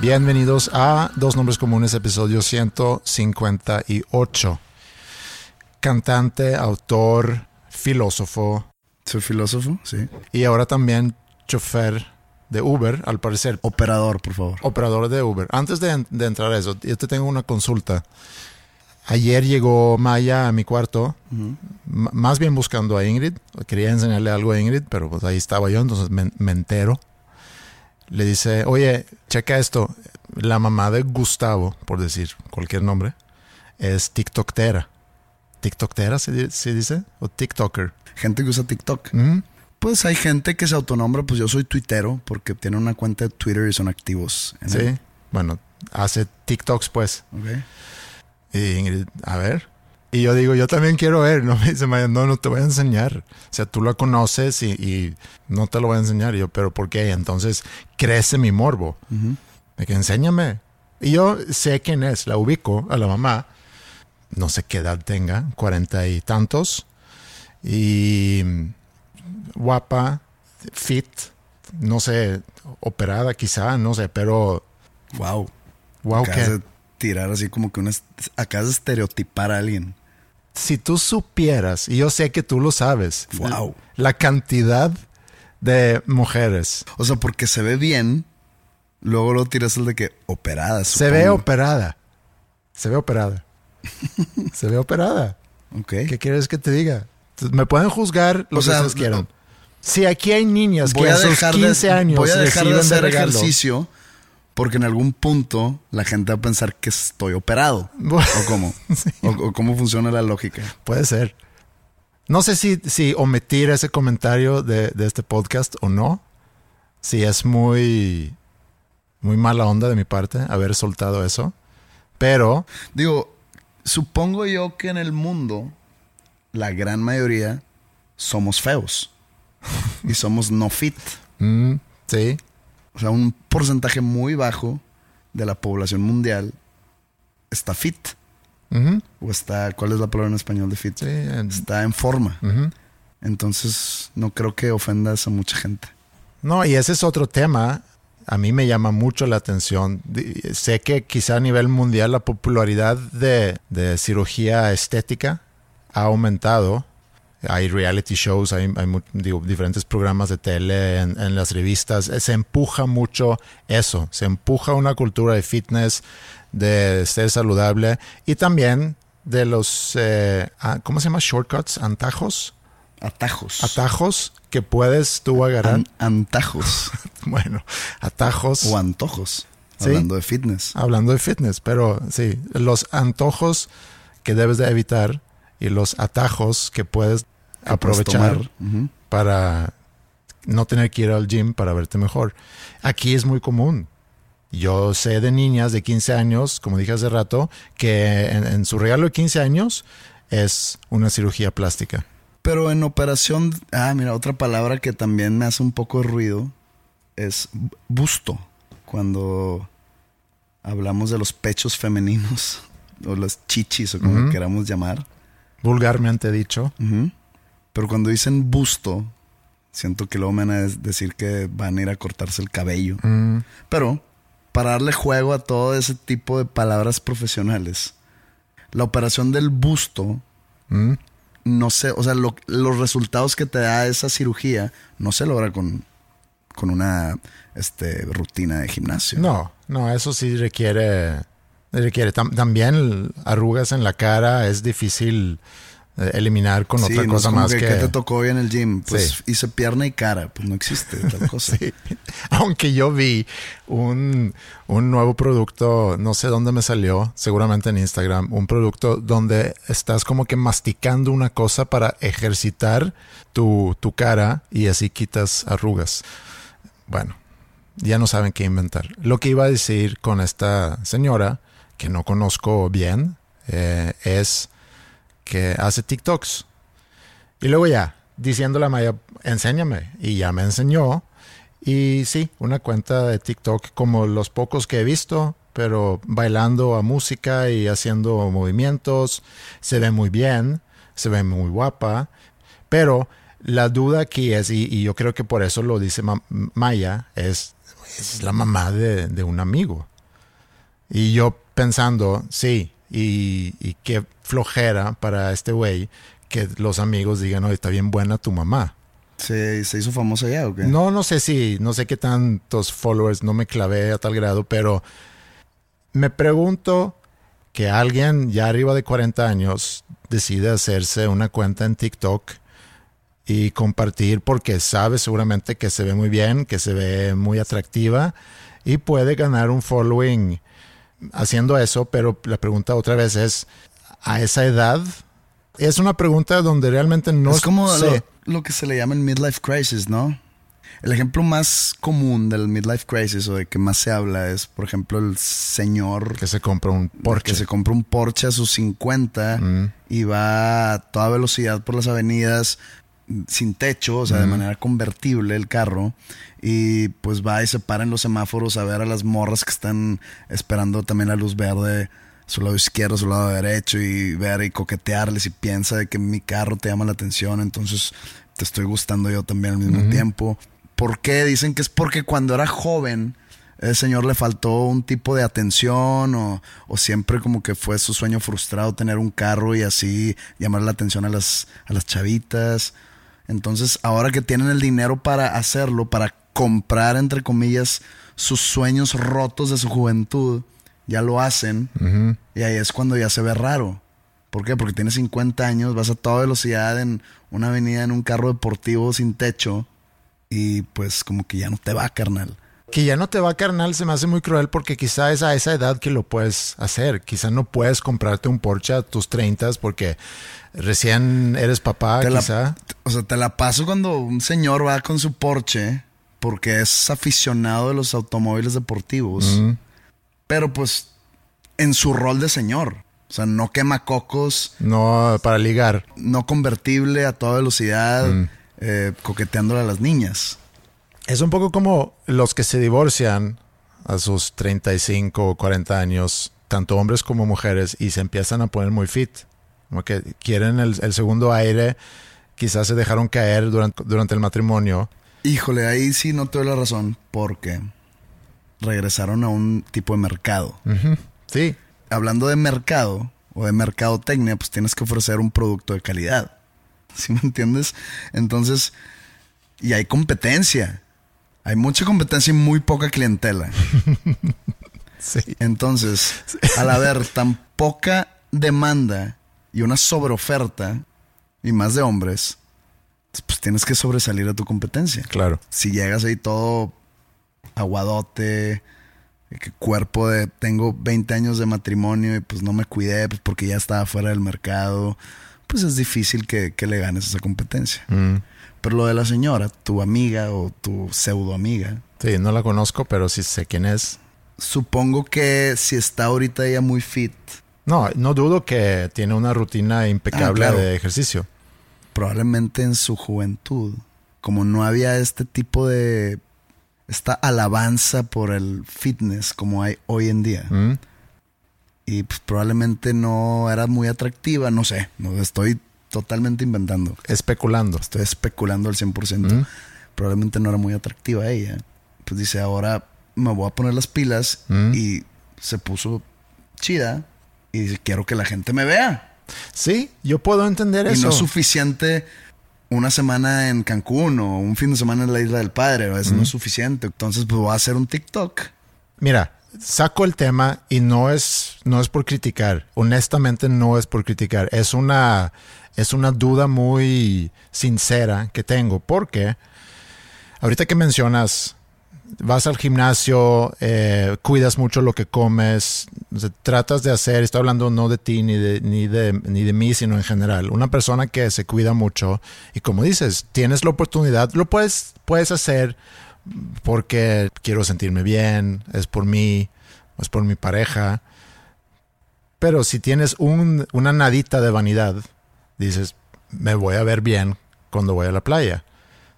Bienvenidos a Dos Nombres Comunes, episodio 158. Cantante, autor, filósofo. Soy filósofo, sí. Y ahora también chofer de Uber, al parecer. Operador, por favor. Operador de Uber. Antes de, de entrar a eso, yo te tengo una consulta. Ayer llegó Maya a mi cuarto, más bien buscando a Ingrid. Quería enseñarle algo a Ingrid, pero pues ahí estaba yo, entonces me, me entero le dice, oye, checa esto. La mamá de Gustavo, por decir cualquier nombre, es TikToktera. ¿TikToktera se, dice? ¿O TikToker? Gente que usa TikTok. Pues hay gente que se autonombra, pues yo soy tuitero, porque tiene una cuenta de Twitter y son activos. sí, bueno, hace TikToks pues. Ok. Y a ver, y yo digo, yo también quiero ver. No me dice, no, no te voy a enseñar. O sea, tú la conoces y, no te lo voy a enseñar. Y yo, ¿pero por qué? Entonces crece mi morbo. De que enséñame. Y yo sé quién es, la ubico a la mamá. No sé qué edad tenga, cuarenta y tantos. Y guapa, fit, no sé, operada quizá, no sé, pero. Wow. Wow, ¿qué? tirar así como que una. Acabas de estereotipar a alguien si tú supieras, y yo sé que tú lo sabes, wow. la cantidad de mujeres. O sea, porque se ve bien, luego lo tiras el de que operada. Se ve operada. Se ve operada. se ve operada. ¿Qué quieres que te diga? Me pueden juzgar lo que ustedes quieran. Si aquí hay niñas que a, sus 15 años voy a dejar de hacer ejercicio porque en algún punto la gente va a pensar que estoy operado. ¿O cómo? o, cómo funciona la lógica? Puede ser. No sé si, si omitir ese comentario de, este podcast o no. Si es muy, muy mala onda de mi parte haber soltado eso. Pero. Digo, supongo yo que en el mundo la gran mayoría somos feos. y somos no fit. Mm, sí. O sea, un porcentaje muy bajo de la población mundial está fit. O está, ¿cuál es la palabra en español de fit? Está en forma. Entonces, no creo que ofendas a mucha gente. No, y ese es otro tema. A mí me llama mucho la atención. Sé que quizá a nivel mundial la popularidad de, de cirugía estética ha aumentado hay reality shows, hay, diferentes programas de tele en, las revistas. Se empuja mucho eso, se empuja una cultura de fitness, de ser saludable y también de los, eh, ah, ¿cómo se llama? Shortcuts, antajos. Atajos. Atajos que puedes tú agarrar. antajos. bueno, atajos. O antojos. Hablando de fitness. Hablando de fitness, pero sí, los antojos que debes de evitar y los atajos que puedes aprovechar para no tener que ir al gym para verte mejor. Aquí es muy común. Yo sé de niñas de 15 años, como dije hace rato, que en, su regalo de 15 años es una cirugía plástica. Pero en operación, ah, mira, otra palabra que también me hace un poco de ruido es busto. Cuando hablamos de los pechos femeninos o las chichis o como queramos llamar. Vulgarmente dicho. Pero cuando dicen busto, siento que luego me van a decir que van a ir a cortarse el cabello. Mm. Pero para darle juego a todo ese tipo de palabras profesionales, la operación del busto, mm. no sé, o sea, los resultados que te da esa cirugía no se logra con, con una este, rutina de gimnasio. No, no, eso sí requiere, requiere también arrugas en la cara, es difícil eh, eliminar con otra cosa más que, que... te tocó hoy en el gym? Pues hice pierna y cara, pues no existe tal cosa. Aunque yo vi un, un, nuevo producto, no sé dónde me salió, seguramente en Instagram, un producto donde estás como que masticando una cosa para ejercitar tu, tu cara y así quitas arrugas. Bueno, ya no saben qué inventar. Lo que iba a decir con esta señora, que no conozco bien, eh, es que hace TikToks. Y luego ya, diciéndole a Maya, enséñame. Y ya me enseñó. Y sí, una cuenta de TikTok como los pocos que he visto, pero bailando a música y haciendo movimientos. Se ve muy bien, se ve muy guapa. Pero la duda aquí es, y, yo creo que por eso lo dice Maya, es, es la mamá de, un amigo. Y yo pensando, sí, y, y qué flojera para este güey que los amigos digan, oye, está bien buena tu mamá. ¿Se, ¿Se, hizo famosa ya o qué? No, no sé si, no sé qué tantos followers, no me clavé a tal grado, pero me pregunto que alguien ya arriba de 40 años decide hacerse una cuenta en TikTok y compartir porque sabe seguramente que se ve muy bien, que se ve muy atractiva y puede ganar un following haciendo eso, pero la pregunta otra vez es, a esa edad? Es una pregunta donde realmente no es como Lo, que se le llama el midlife crisis, ¿no? El ejemplo más común del midlife crisis o de que más se habla es, por ejemplo, el señor que se compra un Porsche. Que se compra un Porsche a sus 50 mm. y va a toda velocidad por las avenidas sin techo, o sea, de manera convertible el carro. Y pues va y se para en los semáforos a ver a las morras que están esperando también la luz verde su lado izquierdo, su lado derecho y ver y coquetearles y piensa de que mi carro te llama la atención, entonces te estoy gustando yo también al mismo tiempo. ¿Por qué? Dicen que es porque cuando era joven el señor le faltó un tipo de atención o, o, siempre como que fue su sueño frustrado tener un carro y así llamar la atención a las, a las chavitas. Entonces ahora que tienen el dinero para hacerlo, para comprar entre comillas sus sueños rotos de su juventud, ya lo hacen y ahí es cuando ya se ve raro. ¿Por qué? Porque tienes 50 años, vas a toda velocidad en una avenida en un carro deportivo sin techo y pues como que ya no te va, carnal. Que ya no te va, carnal, se me hace muy cruel porque quizá es a esa edad que lo puedes hacer. Quizá no puedes comprarte un Porsche a tus 30 porque recién eres papá, quizá. o sea, te la paso cuando un señor va con su Porsche porque es aficionado de los automóviles deportivos. Pero pues en su rol de señor. O sea, no quema cocos. No para ligar. No convertible a toda velocidad, mm. eh, coqueteándole a las niñas. Es un poco como los que se divorcian a sus 35 o 40 años, tanto hombres como mujeres, y se empiezan a poner muy fit. Como que quieren el, segundo aire, quizás se dejaron caer durante, durante el matrimonio. Híjole, ahí sí no te doy la razón, porque regresaron a un tipo de mercado. Sí. Hablando de mercado o de mercadotecnia, pues tienes que ofrecer un producto de calidad. ¿Sí me entiendes? Entonces, y hay competencia. Hay mucha competencia y muy poca clientela. sí. Entonces, al haber tan poca demanda y una sobreoferta, y más de hombres, pues tienes que sobresalir a tu competencia. Claro. Si llegas ahí todo aguadote, cuerpo de tengo 20 años de matrimonio y pues no me cuidé pues porque ya estaba fuera del mercado, pues es difícil que, le ganes esa competencia. Mm. Pero lo de la señora, tu amiga o tu pseudo amiga. Sí, no la conozco, pero sí sé quién es. Supongo que si está ahorita ella muy fit. No, no dudo que tiene una rutina impecable ah, de ejercicio. probablemente en su juventud, como no había este tipo de esta alabanza por el fitness como hay hoy en día. Mm. Y pues, probablemente no era muy atractiva, no sé, no estoy totalmente inventando. Especulando. Estoy especulando al 100%. Mm. Probablemente no era muy atractiva ella. Pues dice, ahora me voy a poner las pilas mm. y se puso chida y dice, quiero que la gente me vea. Sí, yo puedo entender eso. Y no es suficiente una semana en Cancún o un fin de semana en la Isla del Padre, eso no es suficiente. Entonces, pues voy a hacer un TikTok. Mira, saco el tema y no es, no es por criticar. Honestamente, no es por criticar. Es una, es una duda muy sincera que tengo. Porque ahorita que mencionas vas al gimnasio, eh, cuidas mucho lo que comes, tratas de hacer, estoy hablando no de ti ni de, ni, de, ni de mí, sino en general, una persona que se cuida mucho y como dices, tienes la oportunidad, lo puedes, puedes hacer porque quiero sentirme bien, es por mí, es por mi pareja, pero si tienes un, una nadita de vanidad, dices, me voy a ver bien cuando voy a la playa.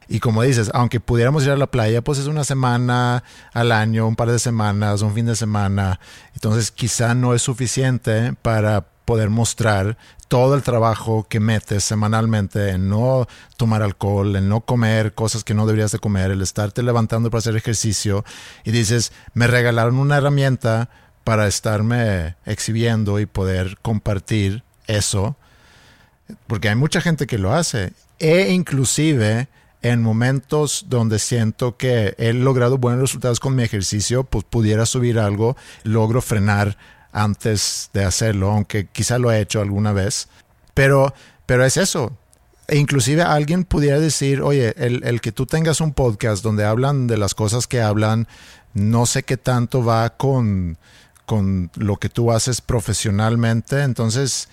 Y como dices, aunque pudiéramos ir a la playa, pues es una semana al año, un par de semanas, un fin de semana. Entonces quizá no es suficiente para poder mostrar todo el trabajo que metes semanalmente en no tomar alcohol, en no comer cosas que no deberías de comer, el estarte levantando para hacer ejercicio y dices, me regalaron una herramienta para estarme exhibiendo y poder compartir eso, porque hay mucha gente que lo hace e inclusive en momentos donde siento que he logrado buenos resultados con mi ejercicio, pues pudiera subir algo, logro frenar antes de hacerlo, aunque quizá lo he hecho alguna vez. Pero, pero es eso. E inclusive alguien pudiera decir, oye, el, el, que tú tengas un podcast donde hablan de las cosas que hablan, no sé qué tanto va con, con lo que tú haces profesionalmente. Entonces,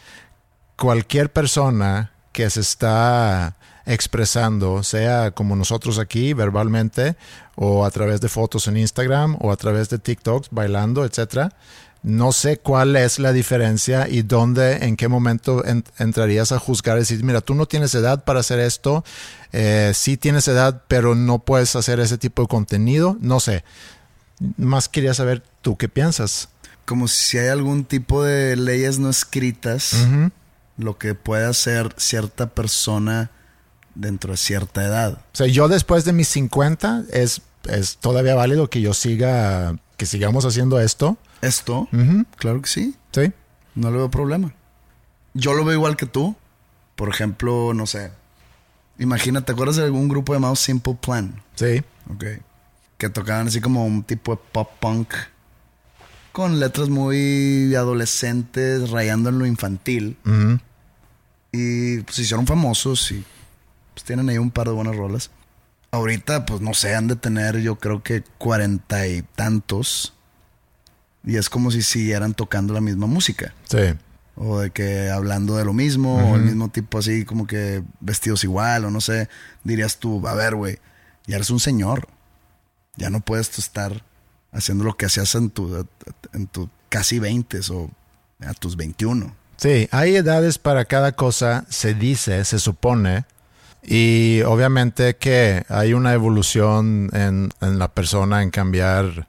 cualquier persona que se está expresando, sea como nosotros aquí verbalmente o a través de fotos en Instagram o a través de TikToks bailando, etcétera. No sé cuál es la diferencia y dónde, en qué momento entrarías a juzgar y decir, mira, tú no tienes edad para hacer esto, eh, sí tienes edad, pero no puedes hacer ese tipo de contenido. No sé. Más quería saber tú qué piensas. Como si hay algún tipo de leyes no escritas, lo que puede hacer cierta persona dentro de cierta edad. O sea, yo después de mis 50 es, es todavía válido que yo siga, que sigamos haciendo esto. ¿Esto? Claro que sí. Sí. No le veo problema. Yo lo veo igual que tú. Por ejemplo, no sé. Imagínate, ¿te acuerdas de algún grupo llamado Simple Plan? Sí. Ok. Que tocaban así como un tipo de pop punk. Con letras muy adolescentes, rayando en lo infantil. Y pues hicieron famosos y pues, tienen ahí un par de buenas rolas. Ahorita, pues no sé, han de tener yo creo que cuarenta y tantos. Y es como si siguieran tocando la misma música. Sí. O de que hablando de lo mismo, o el mismo tipo así como que vestidos igual, o no sé. Dirías tú, a ver, güey, ya eres un señor. Ya no puedes estar haciendo lo que hacías en tu, en tu casi 20 o a tus 21. Sí, hay edades para cada cosa, se dice, se supone, y obviamente que hay una evolución en, la persona en cambiar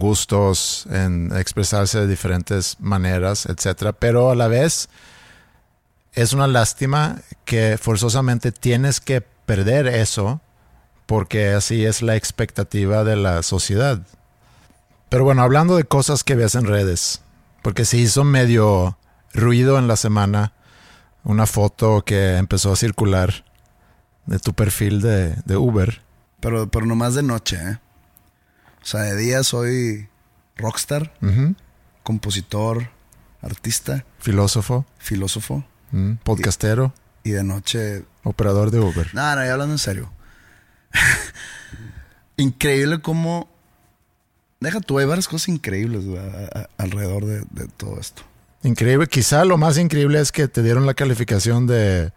gustos, en expresarse de diferentes maneras, etcétera. Pero a la vez es una lástima que forzosamente tienes que perder eso porque así es la expectativa de la sociedad. Pero bueno, hablando de cosas que ves en redes, porque se hizo medio ruido en la semana una foto que empezó a circular de tu perfil de, Uber. Pero, pero nomás de noche, ¿eh? O sea, de día soy rockstar, compositor, artista. Filósofo. Filósofo. podcastero. Y, de noche... Operador de Uber. No, no, ya hablando en serio. Increíble cómo... Deja tú, hay varias cosas increíbles alrededor de, de todo esto. Increíble. Quizá lo más increíble es que te dieron la calificación de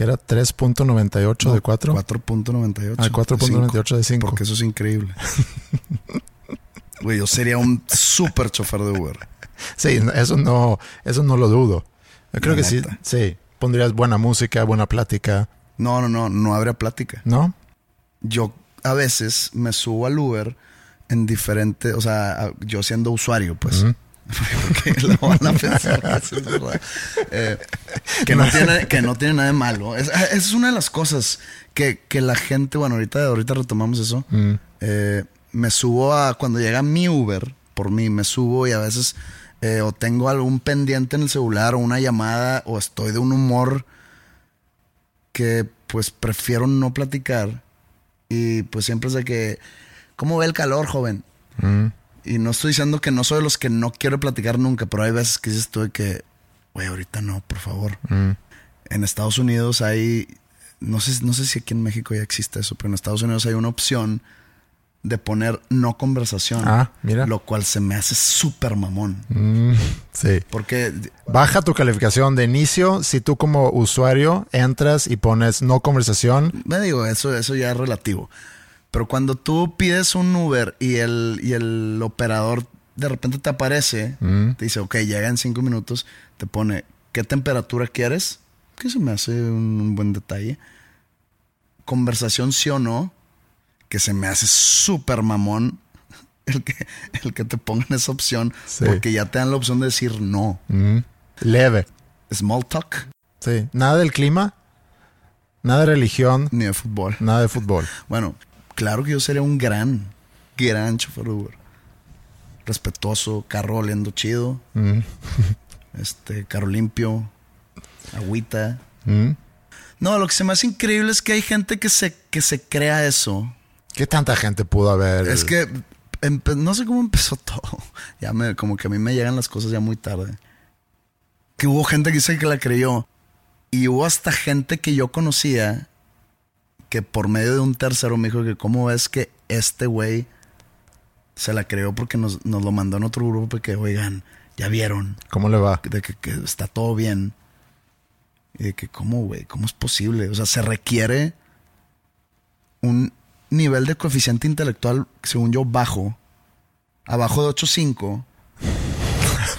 que era 3.98 de 4. 4.98. Ah, 4.98 de 5. Porque eso es increíble. Güey, yo sería un súper chofer de Uber. Sí, eso no, eso no lo dudo. Yo creo que sí, sí. Pondrías buena música, buena plática. No, no, no, no habría plática. ¿No? Yo a veces me subo al Uber en diferente, o sea, yo siendo usuario, pues. Porque lo van a pensar que, es verdad. Eh, que, no tiene, que no tiene nada de malo. Es, es una de las cosas que, que, la gente, bueno, ahorita, ahorita retomamos eso. Eh, me subo a, cuando llega mi Uber, por mí, me subo y a veces eh, o tengo algún pendiente en el celular o una llamada o estoy de un humor que pues prefiero no platicar y pues siempre es de que, ¿cómo ve el calor, joven? Y no estoy diciendo que no soy de los que no quiero platicar nunca, pero hay veces que dices tú de que, güey, ahorita no, por favor. Mm. En Estados Unidos hay, no sé, no sé si aquí en México ya existe eso, pero en Estados Unidos hay una opción de poner no conversación. Ah, mira. Lo cual se me hace súper mamón. Mm, sí. Porque... Baja tu calificación de inicio si tú como usuario entras y pones no conversación. Me digo, eso, eso ya es relativo. Pero cuando tú pides un Uber y el, y el operador de repente te aparece, mm. te dice, ok, llega en cinco minutos, te pone, ¿qué temperatura quieres? Que se me hace un, buen detalle. Conversación sí o no, que se me hace súper mamón el que, el que te pongan esa opción, porque ya te dan la opción de decir no. Mm. Leve. Small talk. Sí. Nada del clima, nada de religión. Ni de fútbol. Nada de fútbol. Bueno, claro que yo sería un gran, gran chofer de Uber. Respetuoso, carro oliendo chido. Mm. este, carro limpio, agüita. Mm. No, lo que se me hace increíble es que hay gente que se, que se crea eso. ¿Qué tanta gente pudo haber? Es que no sé cómo empezó todo. Ya me, como que a mí me llegan las cosas ya muy tarde. Que hubo gente que dice que la creyó. Y hubo hasta gente que yo conocía que por medio de un tercero me dijo que cómo ves que este güey se la creó porque nos, lo mandó en otro grupo que, oigan, ya vieron. ¿Cómo le va? De que, está todo bien. Y de que, ¿cómo, güey? ¿Cómo es posible? O sea, se requiere un nivel de coeficiente intelectual, según yo, bajo. Abajo de 8.5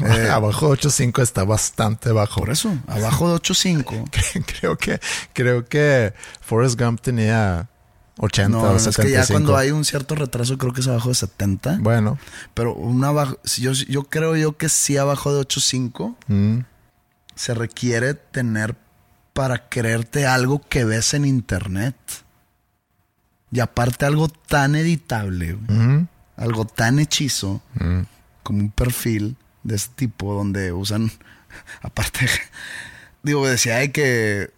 eh, abajo de 8.5 está bastante bajo. Por eso, abajo de 8.5. creo que creo que Forrest Gump tenía 80 o 75. Es que ya cuando hay un cierto retraso creo que es abajo de 70. Bueno. Pero una abajo, yo, yo creo yo que sí abajo de 8.5 mm. se requiere tener para creerte algo que ves en internet. Y aparte algo tan editable, mm. algo tan hechizo mm. como un perfil de ese tipo donde usan, aparte, digo, decía de que,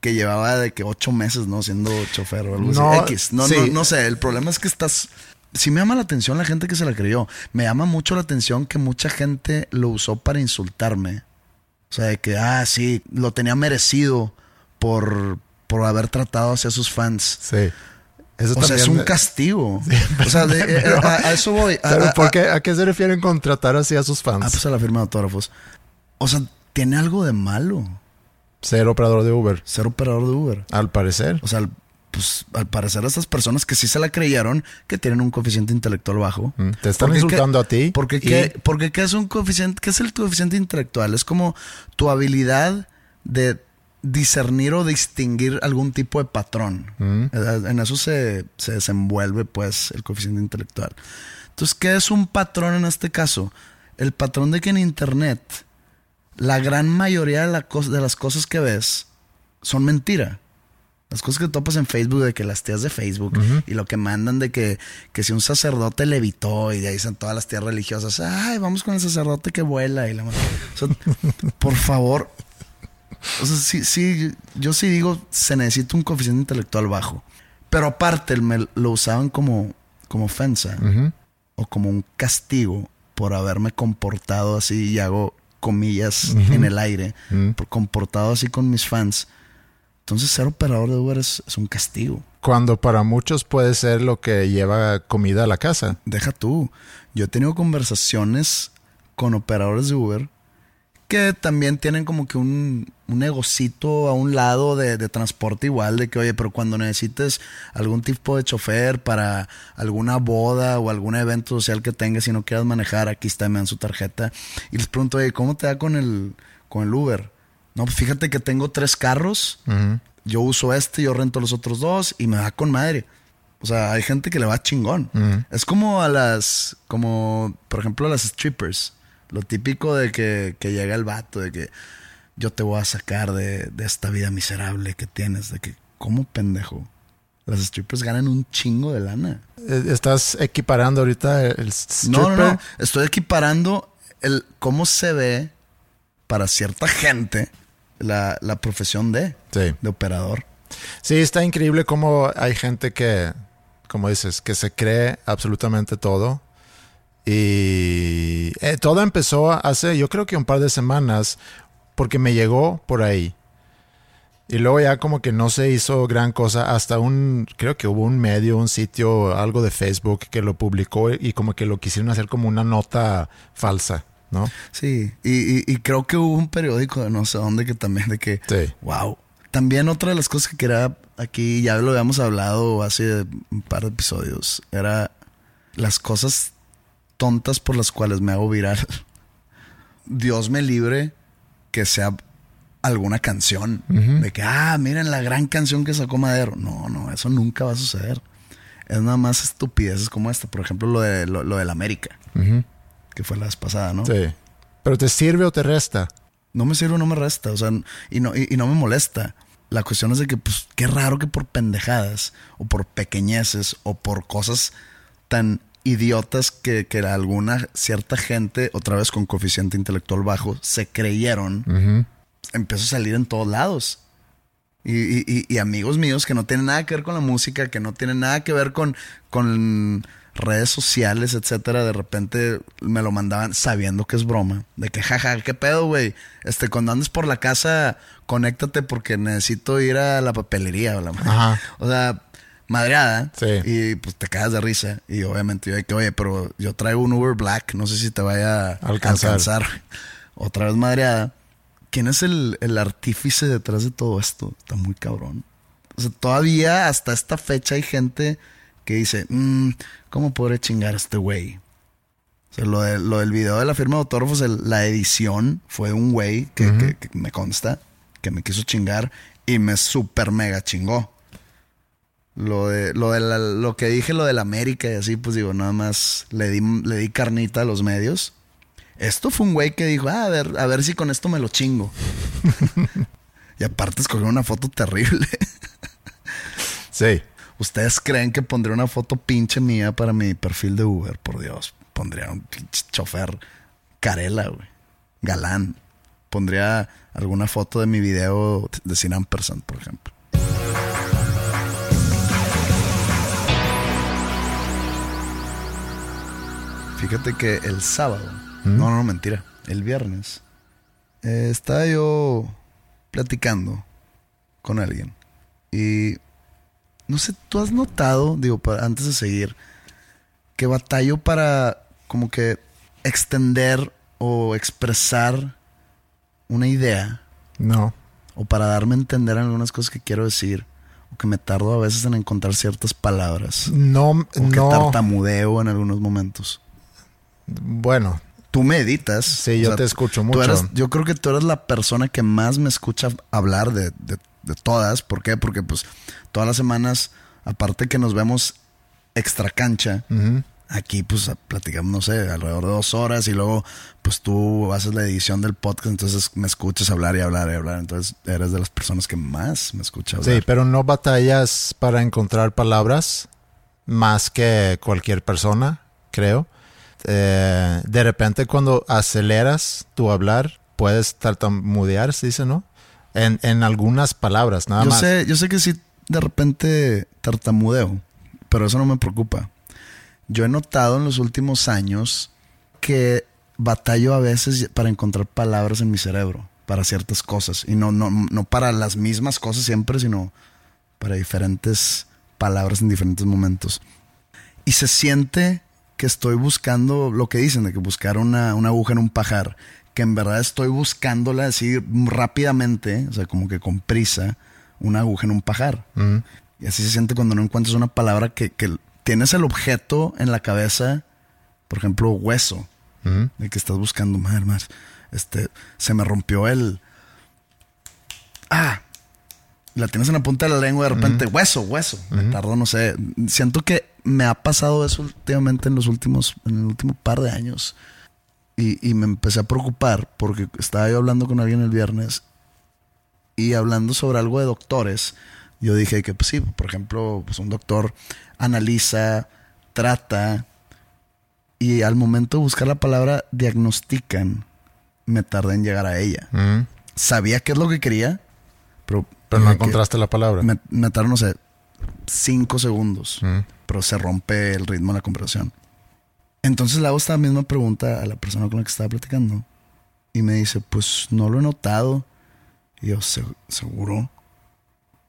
que llevaba de que ocho meses, ¿no? Siendo chofer o algo así. X. No, no, no sé, el problema es que estás... Sí me llama la atención la gente que se la creyó. Me llama mucho la atención que mucha gente lo usó para insultarme. O sea, de que, ah, sí, lo tenía merecido por, por haber tratado hacia sus fans. Sí o sea, es un castigo. o sea, eh, a, eso voy. A, qué, se refieren con tratar así a sus fans? Ah, pues a la firma de autógrafos. O sea, tiene algo de malo. Ser operador de Uber. Ser operador de Uber. Al parecer. O sea, pues al parecer estas personas que sí se la creyeron, que tienen un coeficiente intelectual bajo. Mm, te están insultando a ti. Porque, ¿qué, porque ¿qué es un coeficiente? ¿Qué es el coeficiente intelectual? Es como tu habilidad de discernir o distinguir algún tipo de patrón. Mm. En eso se, desenvuelve pues el coeficiente intelectual. Entonces, ¿qué es un patrón en este caso? El patrón de que en Internet la gran mayoría de, de las cosas que ves son mentira. Las cosas que topas en Facebook, de que las tías de Facebook y lo que mandan de que, que si un sacerdote levitó y de ahí son todas las tías religiosas, ay, vamos con el sacerdote que vuela y la Por favor, o sea, sí, sí, yo sí digo, se necesita un coeficiente intelectual bajo. Pero aparte, me lo usaban como, como ofensa o como un castigo por haberme comportado así, y hago comillas en el aire, por comportado así con mis fans. Entonces, ser operador de Uber es, es, un castigo. Cuando para muchos puede ser lo que lleva comida a la casa. Deja tú. Yo he tenido conversaciones con operadores de Uber que también tienen como que un, un negocito a un lado de, transporte igual, de que, oye, pero cuando necesites algún tipo de chofer para alguna boda o algún evento social que tengas y no quieras manejar, aquí está, me dan su tarjeta. Y les pregunto, oye, ¿cómo te da con el, con el Uber? No, pues fíjate que tengo tres carros. yo uso este, yo rento los otros dos y me va con madre. O sea, hay gente que le va chingón. Es como a las, como por ejemplo a las strippers. Lo típico de que, que llega el vato, de que yo te voy a sacar de, de esta vida miserable que tienes, de que, ¿cómo pendejo? Las strippers ganan un chingo de lana. Eh, ¿Estás equiparando ahorita el stripper? No, no, no. Estoy equiparando el cómo se ve para cierta gente la, la profesión de, sí. de operador. Sí, está increíble cómo hay gente que, como dices, que se cree absolutamente todo. Y eh, todo empezó hace, yo creo que un par de semanas, porque me llegó por ahí. Y luego ya como que no se hizo gran cosa hasta un, creo que hubo un medio, un sitio, algo de Facebook que lo publicó y como que lo quisieron hacer como una nota falsa, ¿no? Sí, y, creo que hubo un periódico de no sé dónde que también de que, sí. wow. También otra de las cosas que quería aquí, ya lo habíamos hablado hace un par de episodios, era las cosas tontas por las cuales me hago viral. Dios me libre que sea alguna canción. De que, ah, miren la gran canción que sacó Madero. No, no, eso nunca va a suceder. Es nada más estupideces como esta. Por ejemplo, lo de lo, del América. Que fue la vez pasada, ¿no? Sí. ¿Pero te sirve o te resta? No me sirve o no me resta. O sea, y no, y, no me molesta. La cuestión es de que, pues, qué raro que por pendejadas, o por pequeñeces, o por cosas tan idiotas que, que alguna cierta gente, otra vez con coeficiente intelectual bajo, se creyeron empezó a salir en todos lados. Y, amigos míos que no tienen nada que ver con la música, que no tienen nada que ver con, con redes sociales, etcétera, de repente me lo mandaban sabiendo que es broma. De que, jaja, ¿qué pedo, güey? Este, cuando andes por la casa, conéctate porque necesito ir a la papelería. O, la o sea, madreada. Y pues te cagas de risa. Y obviamente yo que, oye, pero yo traigo un Uber Black, no sé si te vaya a alcanzar. Otra vez madreada. ¿Quién es el, artífice detrás de todo esto? Está muy cabrón. O sea, todavía hasta esta fecha hay gente que dice, mm, ¿cómo podré chingar a este güey? O sea, lo, del video de la firma de autógrafos, la edición fue un güey que, me consta, que me quiso chingar y me super mega chingó. Lo de, lo de lo que dije, lo del América y así, pues digo, nada más le di, le di carnita a los medios. Esto fue un güey que dijo, ah, a ver, a ver si con esto me lo chingo. y aparte escogió una foto terrible. sí. ¿Ustedes creen que pondría una foto pinche mía para mi perfil de Uber? Por Dios. Pondría un pinche chofer carela, güey. Galán. Pondría alguna foto de mi video de Sin Ampersand, por ejemplo. Fíjate que el sábado no, no, mentira. El viernes eh, estaba yo platicando con alguien y no sé, tú has notado, digo, antes de seguir, que batallo para como que extender o expresar una idea. No. O para darme a entender algunas cosas que quiero decir. O que me tardo a veces en encontrar ciertas palabras. No, o que no. tartamudeo en algunos momentos. Bueno, tú me editas. Sí, yo te escucho mucho. yo creo que tú eres la persona que más me escucha hablar de, todas. ¿Por qué? Porque pues todas las semanas, aparte que nos vemos extra cancha, aquí pues platicamos, no sé, alrededor de dos horas y luego pues tú haces la edición del podcast, entonces me escuchas hablar y hablar y hablar. Entonces eres de las personas que más me escucha hablar. Sí, pero no batallas para encontrar palabras más que cualquier persona, creo. Eh, de repente cuando aceleras tu hablar, puedes tartamudear, se dice, ¿no? En, en algunas palabras, nada yo más. Sé, yo sé que sí, de repente tartamudeo, pero eso no me preocupa. Yo he notado en los últimos años que batallo a veces para encontrar palabras en mi cerebro para ciertas cosas. Y no, no, no para las mismas cosas siempre, sino para diferentes palabras en diferentes momentos. Y se siente que estoy buscando lo que dicen, de que buscar una, aguja en un pajar, que en verdad estoy buscándola así rápidamente, o sea, como que con prisa, una aguja en un pajar. Y así se siente cuando no encuentras una palabra que, tienes el objeto en la cabeza, por ejemplo, hueso, de que estás buscando, madre, más, este, se me rompió el... Ah, La tienes en la punta de la lengua de repente, hueso, hueso. Me tardó, no sé. Siento que me ha pasado eso últimamente en los últimos, en el último par de años. Y, y me empecé a preocupar porque estaba yo hablando con alguien el viernes y hablando sobre algo de doctores. Yo dije que, pues sí, por ejemplo, pues un doctor analiza, trata, y al momento de buscar la palabra diagnostican, me tardé en llegar a ella. Mm. Sabía qué es lo que quería, pero... Pero no encontraste la palabra. Me, me no sé, cinco segundos, Mm. pero se rompe el ritmo de la conversación. Entonces le hago esta misma pregunta a la persona con la que estaba platicando y me dice, pues no lo he notado. Y yo, "Se- seguro,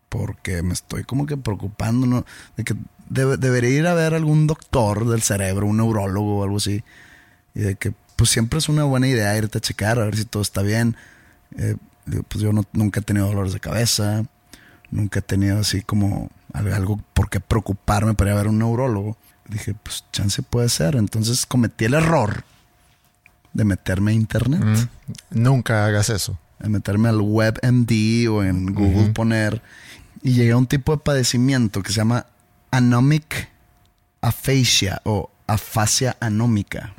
porque me estoy como que preocupando, ¿no? De que debe- debería ir a ver algún doctor del cerebro, un neurólogo o algo así. Y de que, pues siempre es una buena idea irte a checar, a ver si todo está bien. Eh, digo, pues yo no- nunca he tenido dolores de cabeza, nunca he tenido así como al- algo por qué preocuparme para ir a ver un neurólogo. Dije, pues chance puede ser. Entonces cometí el error de meterme a internet Mm. Nunca hagas eso. en meterme al WebMD o en Google poner y llegué a un tipo de padecimiento que se llama anomic aphasia o afasia anómica,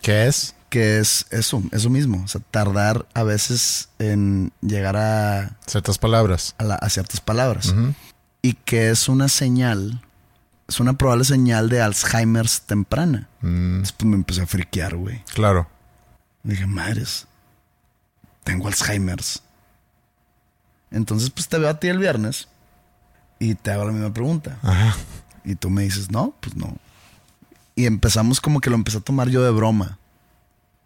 ¿Qué es? Que es eso, eso mismo, o sea, tardar a veces en llegar a, Ciertas palabras. a, la- a ciertas palabras y que es una señal, es una probable señal de Alzheimer's temprana. Mm, Después me empecé a friquear, güey. claro. Dije, madres, tengo Alzheimer's. Entonces, pues te veo a ti el viernes y te hago la misma pregunta. Ajá. Y tú me dices, no, pues no. Y empezamos como que lo empecé a tomar yo de broma.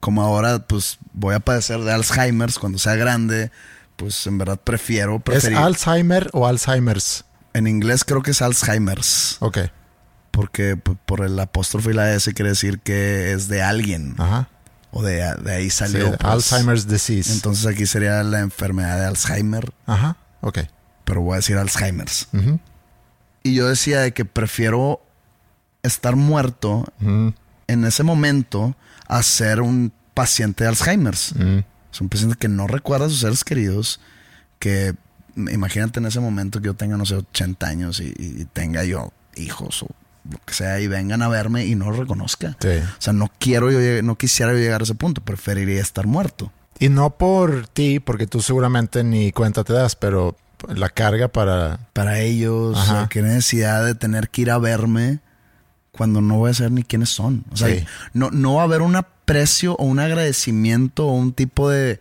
Como ahora, pues voy a padecer de Alzheimer's cuando sea grande, pues en verdad prefiero. ¿Es Alzheimer o Alzheimer's? En inglés creo que es Alzheimer's. Ok. Porque pues, por el apóstrofe y la S quiere decir que es de alguien. Ajá. O de, de ahí Sí, salió. pues. Alzheimer's disease. Entonces aquí sería la enfermedad de Alzheimer, Ajá. Ok. pero voy a decir Alzheimer's. Ujú. Y yo decía de que prefiero estar muerto en ese momento a ser un paciente de Alzheimer's. mm. Es un paciente que no recuerda a sus seres queridos, que imagínate en ese momento que yo tenga, no sé, 80 años y, y tenga yo hijos o lo que sea y vengan a verme y no lo reconozca. Sí. O sea, no quiero yo, no quisiera yo llegar a ese punto, preferiría estar muerto. Y no por ti, porque tú seguramente ni cuenta te das, pero la carga para... para ellos, Ajá. qué necesidad de tener que ir a verme cuando no voy a saber ni quiénes son. O sea, Sí. no, no va a haber un aprecio o un agradecimiento o un tipo de,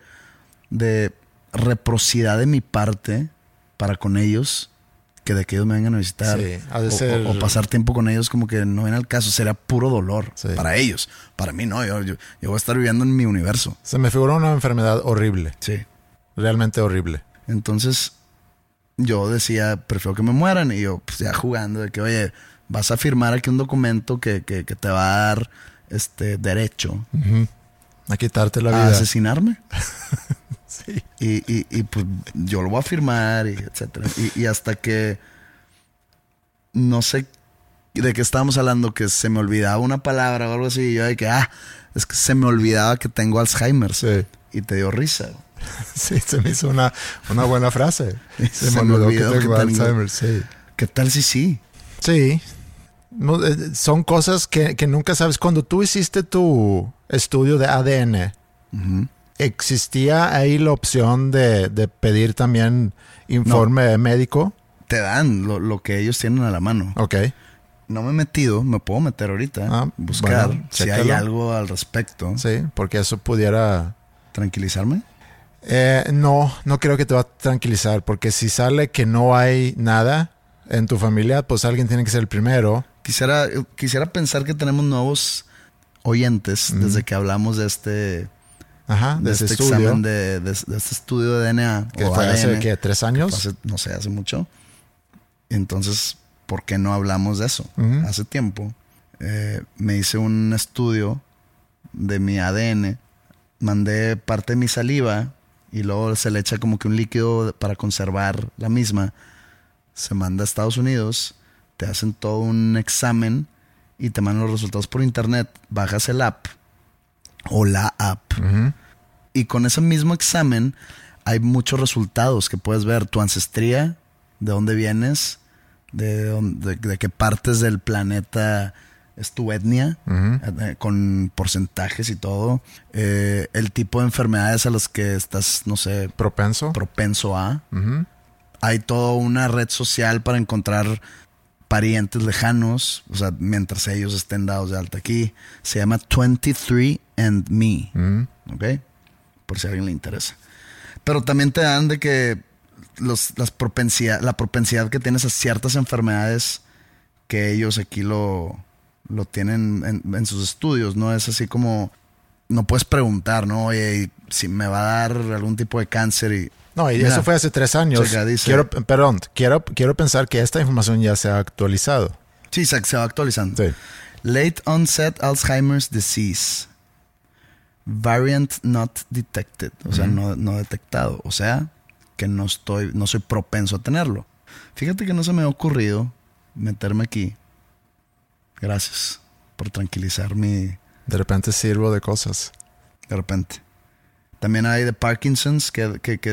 de reciprocidad de mi parte para con ellos que de que ellos me vengan a visitar Sí, de o, ser- o- o pasar tiempo con ellos como que no viene al caso, sería puro dolor Sí. para ellos. Para mí no, yo, yo, yo voy a estar viviendo en mi universo. Se me figura una enfermedad horrible, Sí. realmente horrible. Entonces, yo decía, prefiero que me mueran. Y yo, pues ya jugando, de que, oye, vas a firmar aquí un documento que, que, que te va a dar este derecho A quitarte la a vida. asesinarme. Sí. Y, y, y, pues yo lo voy a firmar, y etcétera. Y, y hasta que no sé de qué estábamos hablando, que se me olvidaba una palabra o algo así. Y yo de que, ah, es que se me olvidaba que tengo Alzheimer. Sí. Y te dio risa. Sí, se me hizo una, una buena frase. Se, Se me me olvidó que tengo- Alzheimer, sí. ¿Qué tal si sí? Sí. Eh, Son cosas que, que nunca sabes. Cuando tú hiciste tu estudio de ADN, ¿existía ahí la opción de, de pedir también informe médico? Te dan lo, lo que ellos tienen a la mano. Ok. No me he metido, me puedo meter ahorita, Ah, buscar bueno, si hay algo al respecto. Sí, porque eso pudiera... Tranquilizarme. Eh, no, no creo que te va a tranquilizar, porque si sale que no hay nada en tu familia, pues alguien tiene que ser el primero. Quisiera, quisiera pensar que tenemos nuevos oyentes desde que hablamos de este, Ajá, de, este examen de, de- de este estudio de DNA. que fue hace, ADN, ¿qué, tres años? hace- no sé, hace mucho. Entonces, ¿por qué no hablamos de eso? Hace tiempo eh, me hice un estudio de mi ADN, mandé parte de mi saliva y luego se le echa como que un líquido para conservar la misma. Se manda a Estados Unidos, te hacen todo un examen y te mandan los resultados por internet. Bajas el app o la app y con ese mismo examen hay muchos resultados que puedes ver. Tu ancestría, de dónde vienes, de, de, qué partes del planeta es tu etnia, eh, con porcentajes y todo. Eh, el tipo de enfermedades a las que estás, no sé... Propenso. Propenso a. Hay toda una red social para encontrar parientes lejanos, o sea, mientras ellos estén dados de alta aquí. Se llama 23 and Me, ¿ok? Por si a alguien le interesa. Pero también te dan de que los, las propensidad, la propensidad que tienes a ciertas enfermedades que ellos aquí lo, lo tienen en, sus estudios, ¿no? Es así como, no puedes preguntar, ¿no? Oye, si me va a dar algún tipo de cáncer y... No, y eso fue hace tres años. quiero, perdón, quiero, quiero pensar que esta información ya se ha actualizado. Sí, se, se va actualizando. Sí. Late onset Alzheimer's disease. Variant not detected. O sea, no, no detectado. O sea, que no estoy, no soy propenso a tenerlo. Fíjate que no se me ha ocurrido meterme aquí. Gracias por tranquilizar mi. De repente sirvo de cosas. De repente. También hay de Parkinson's, que,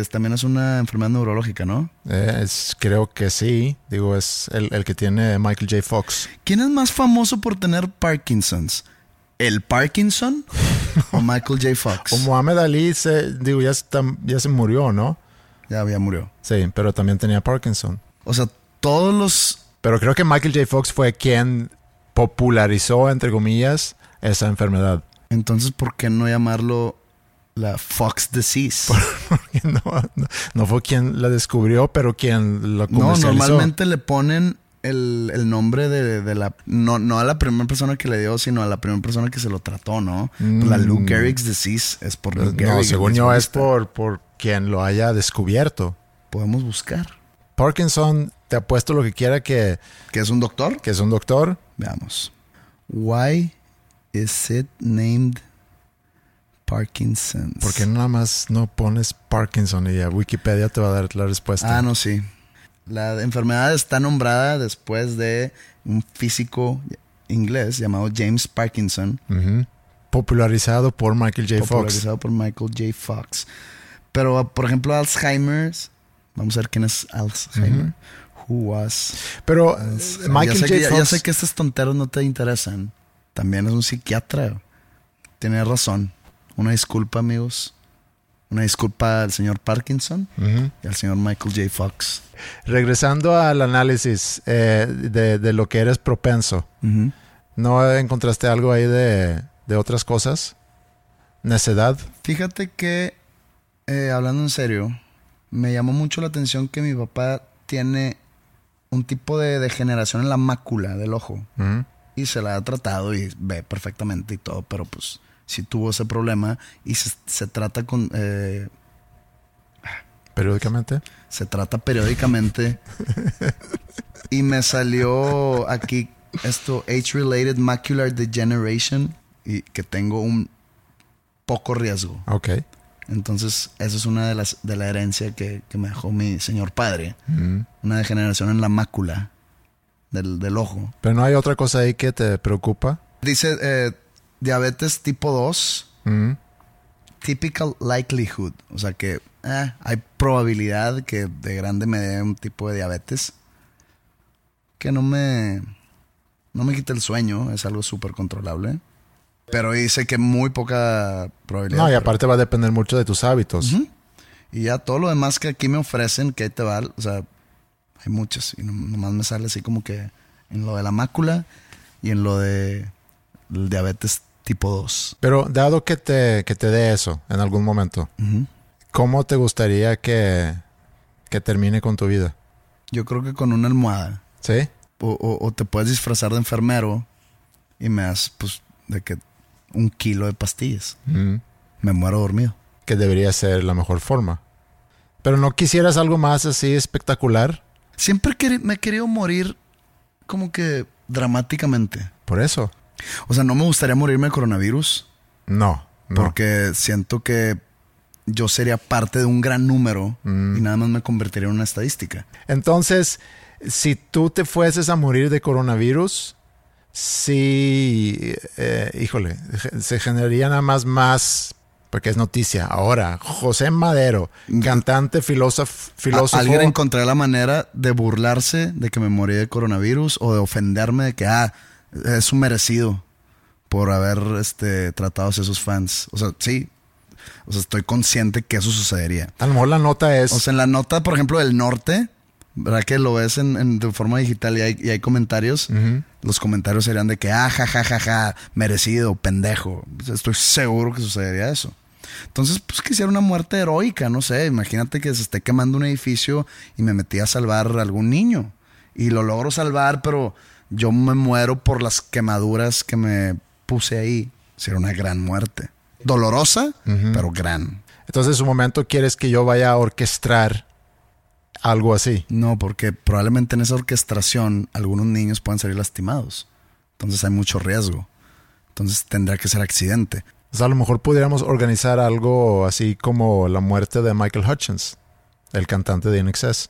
también es una enfermedad neurológica, ¿no? Eh, es, creo que sí. Digo, es el, el, que tiene Michael J. Fox. ¿Quién es más famoso por tener Parkinson's? ¿El Parkinson o Michael J. Fox? O Muhammad Ali, se, digo, ya, ya se murió, ¿no? Ya, había murió. Sí, pero también tenía Parkinson. O sea, todos los... Pero creo que Michael J. Fox fue quien popularizó, entre comillas, esa enfermedad. Entonces, ¿por qué no llamarlo la Fox Disease? Porque no, no, fue quien la descubrió, pero quien lo comercializó. No, normalmente le ponen el, nombre de, la... No, no a la primera persona que le dio, sino a la primera persona que se lo trató, ¿no? La Lou mm. Gehrig's Disease es por Lou No, según yo es por, por quien lo haya descubierto. Podemos buscar. Parkinson, te apuesto lo que quiera que... ¿Que es un doctor? Que es un doctor. Veamos. Why is it named Parkinson? Porque nada más no pones Parkinson y ya Wikipedia te va a dar la respuesta. Ah, no, sí. La enfermedad está nombrada después de un físico inglés llamado James Parkinson. Popularizado por Michael J. Fox. Popularizado por Michael J. Fox. Pero, por ejemplo, Alzheimer's. Vamos a ver quién es Alzheimer. Who was. Pero Michael J. Fox. Ya sé que estas tonteras no te interesan. También es un psiquiatra. Tiene razón. Una disculpa, amigos. Una disculpa al señor Parkinson y al señor Michael J. Fox. Regresando al análisis eh, de, lo que eres propenso, ¿no encontraste algo ahí de, de otras cosas? ¿Necedad? Fíjate que, eh, hablando en serio, me llamó mucho la atención que mi papá tiene un tipo de degeneración en la mácula del ojo. Y se la ha tratado y ve perfectamente y todo, pero pues si tuvo ese problema y se, trata con... Eh, ¿Periódicamente? Se trata periódicamente. y me salió aquí esto, Age-Related Macular Degeneration, y que tengo un poco riesgo. Ok. Entonces, eso es una de las de la herencia que, me dejó mi señor padre. Mm. Una degeneración en la mácula del, del, ojo. Pero no hay otra cosa ahí que te preocupa. Dice eh, diabetes tipo 2, mm. typical likelihood. O sea que eh, hay probabilidad que de grande me dé un tipo de diabetes que no me, no me quita el sueño, es algo súper controlable. Pero dice que muy poca probabilidad. No, y aparte va a depender mucho de tus hábitos. Y ya todo lo demás que aquí me ofrecen, que ahí te va, o sea, hay muchas. Y nomás me sale así como que en lo de la mácula y en lo de diabetes tipo 2. Pero dado que te, que te dé eso en algún momento, ¿cómo te gustaría que, que termine con tu vida? Yo creo que con una almohada. ¿Sí? O, te puedes disfrazar de enfermero y me das, pues, de que un kilo de pastillas. Me muero dormido. Que debería ser la mejor forma. Pero no quisieras algo más así espectacular. Siempre me he querido morir como que dramáticamente. Por eso. O sea, no me gustaría morirme de coronavirus. No, Porque siento que yo sería parte de un gran número mm. y nada más me convertiría en una estadística. Entonces, si tú te fueses a morir de coronavirus, sí, eh, híjole, se generaría nada más más porque es noticia. Ahora, José Madero, cantante, filósofo. filósofo Alguien encontré la manera de burlarse de que me morí de coronavirus o de ofenderme de que, ah, es un merecido por haber este, tratado a esos fans. O sea, sí. O sea, estoy consciente que eso sucedería. A lo mejor la nota es. O sea, en la nota, por ejemplo, del norte, ¿verdad que lo ves en, de forma digital y hay, comentarios? Los comentarios serían de que, ah, ja, ja, ja, ja, merecido, pendejo. Estoy seguro que sucedería eso. Entonces, pues quisiera una muerte heroica, no sé. Imagínate que se esté quemando un edificio y me metí a salvar a algún niño. Y lo logro salvar, pero yo me muero por las quemaduras que me puse ahí. Sería una gran muerte. Dolorosa, pero gran. Entonces, en su momento quieres que yo vaya a orquestar algo así. No, porque probablemente en esa orquestación algunos niños pueden salir lastimados. Entonces hay mucho riesgo. Entonces tendrá que ser accidente. Pues a lo mejor pudiéramos organizar algo así como la muerte de Michael Hutchins, el cantante de INXS.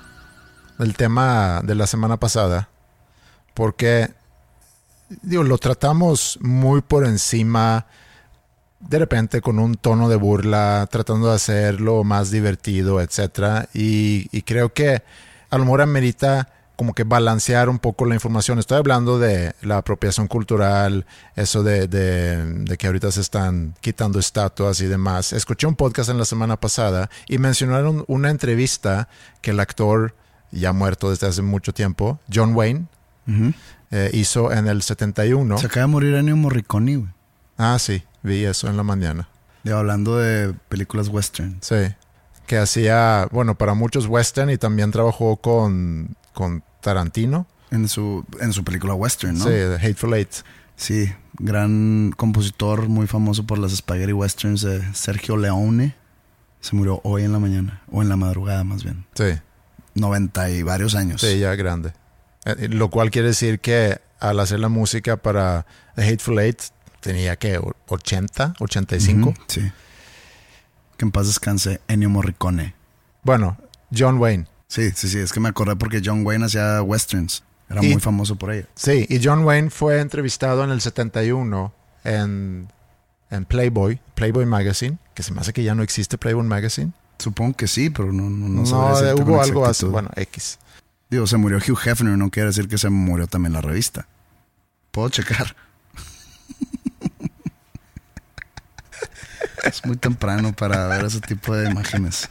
el tema de la semana pasada, porque digo, lo tratamos muy por encima, de repente con un tono de burla, tratando de hacerlo más divertido, etc. Y, creo que a lo mejor amerita como que balancear un poco la información. Estoy hablando de la apropiación cultural, eso de, de, que ahorita se están quitando estatuas y demás. Escuché un podcast en la semana pasada y mencionaron una entrevista que el actor ya muerto desde hace mucho tiempo, John Wayne, eh, hizo en el 71. Se acaba de morir Ennio Morricone, güey. Ah, sí, vi eso en la mañana. De, hablando de películas western. Sí, que hacía, bueno, para muchos western y también trabajó con, con Tarantino. En su, en su película western, ¿no? Sí, The Hateful Eight. Sí, gran compositor muy famoso por las spaghetti westerns de Sergio Leone. Se murió hoy en la mañana, o en la madrugada más bien. Sí. 90 y varios años. Sí, ya grande. Eh, lo cual quiere decir que al hacer la música para The Hateful Eight tenía que 80, 85. sí. Que en paz descanse Ennio Morricone. Bueno, John Wayne. Sí, sí, sí, es que me acordé porque John Wayne hacía westerns. Era muy famoso por ello. Sí, y John Wayne fue entrevistado en el 71 en, en Playboy, Playboy Magazine, que se me hace que ya no existe Playboy Magazine. Supongo que sí, pero no, no, no, no hubo algo así. Bueno, X. Digo, se murió Hugh Hefner, no quiere decir que se murió también la revista. Puedo checar. es muy temprano para ver ese tipo de imágenes.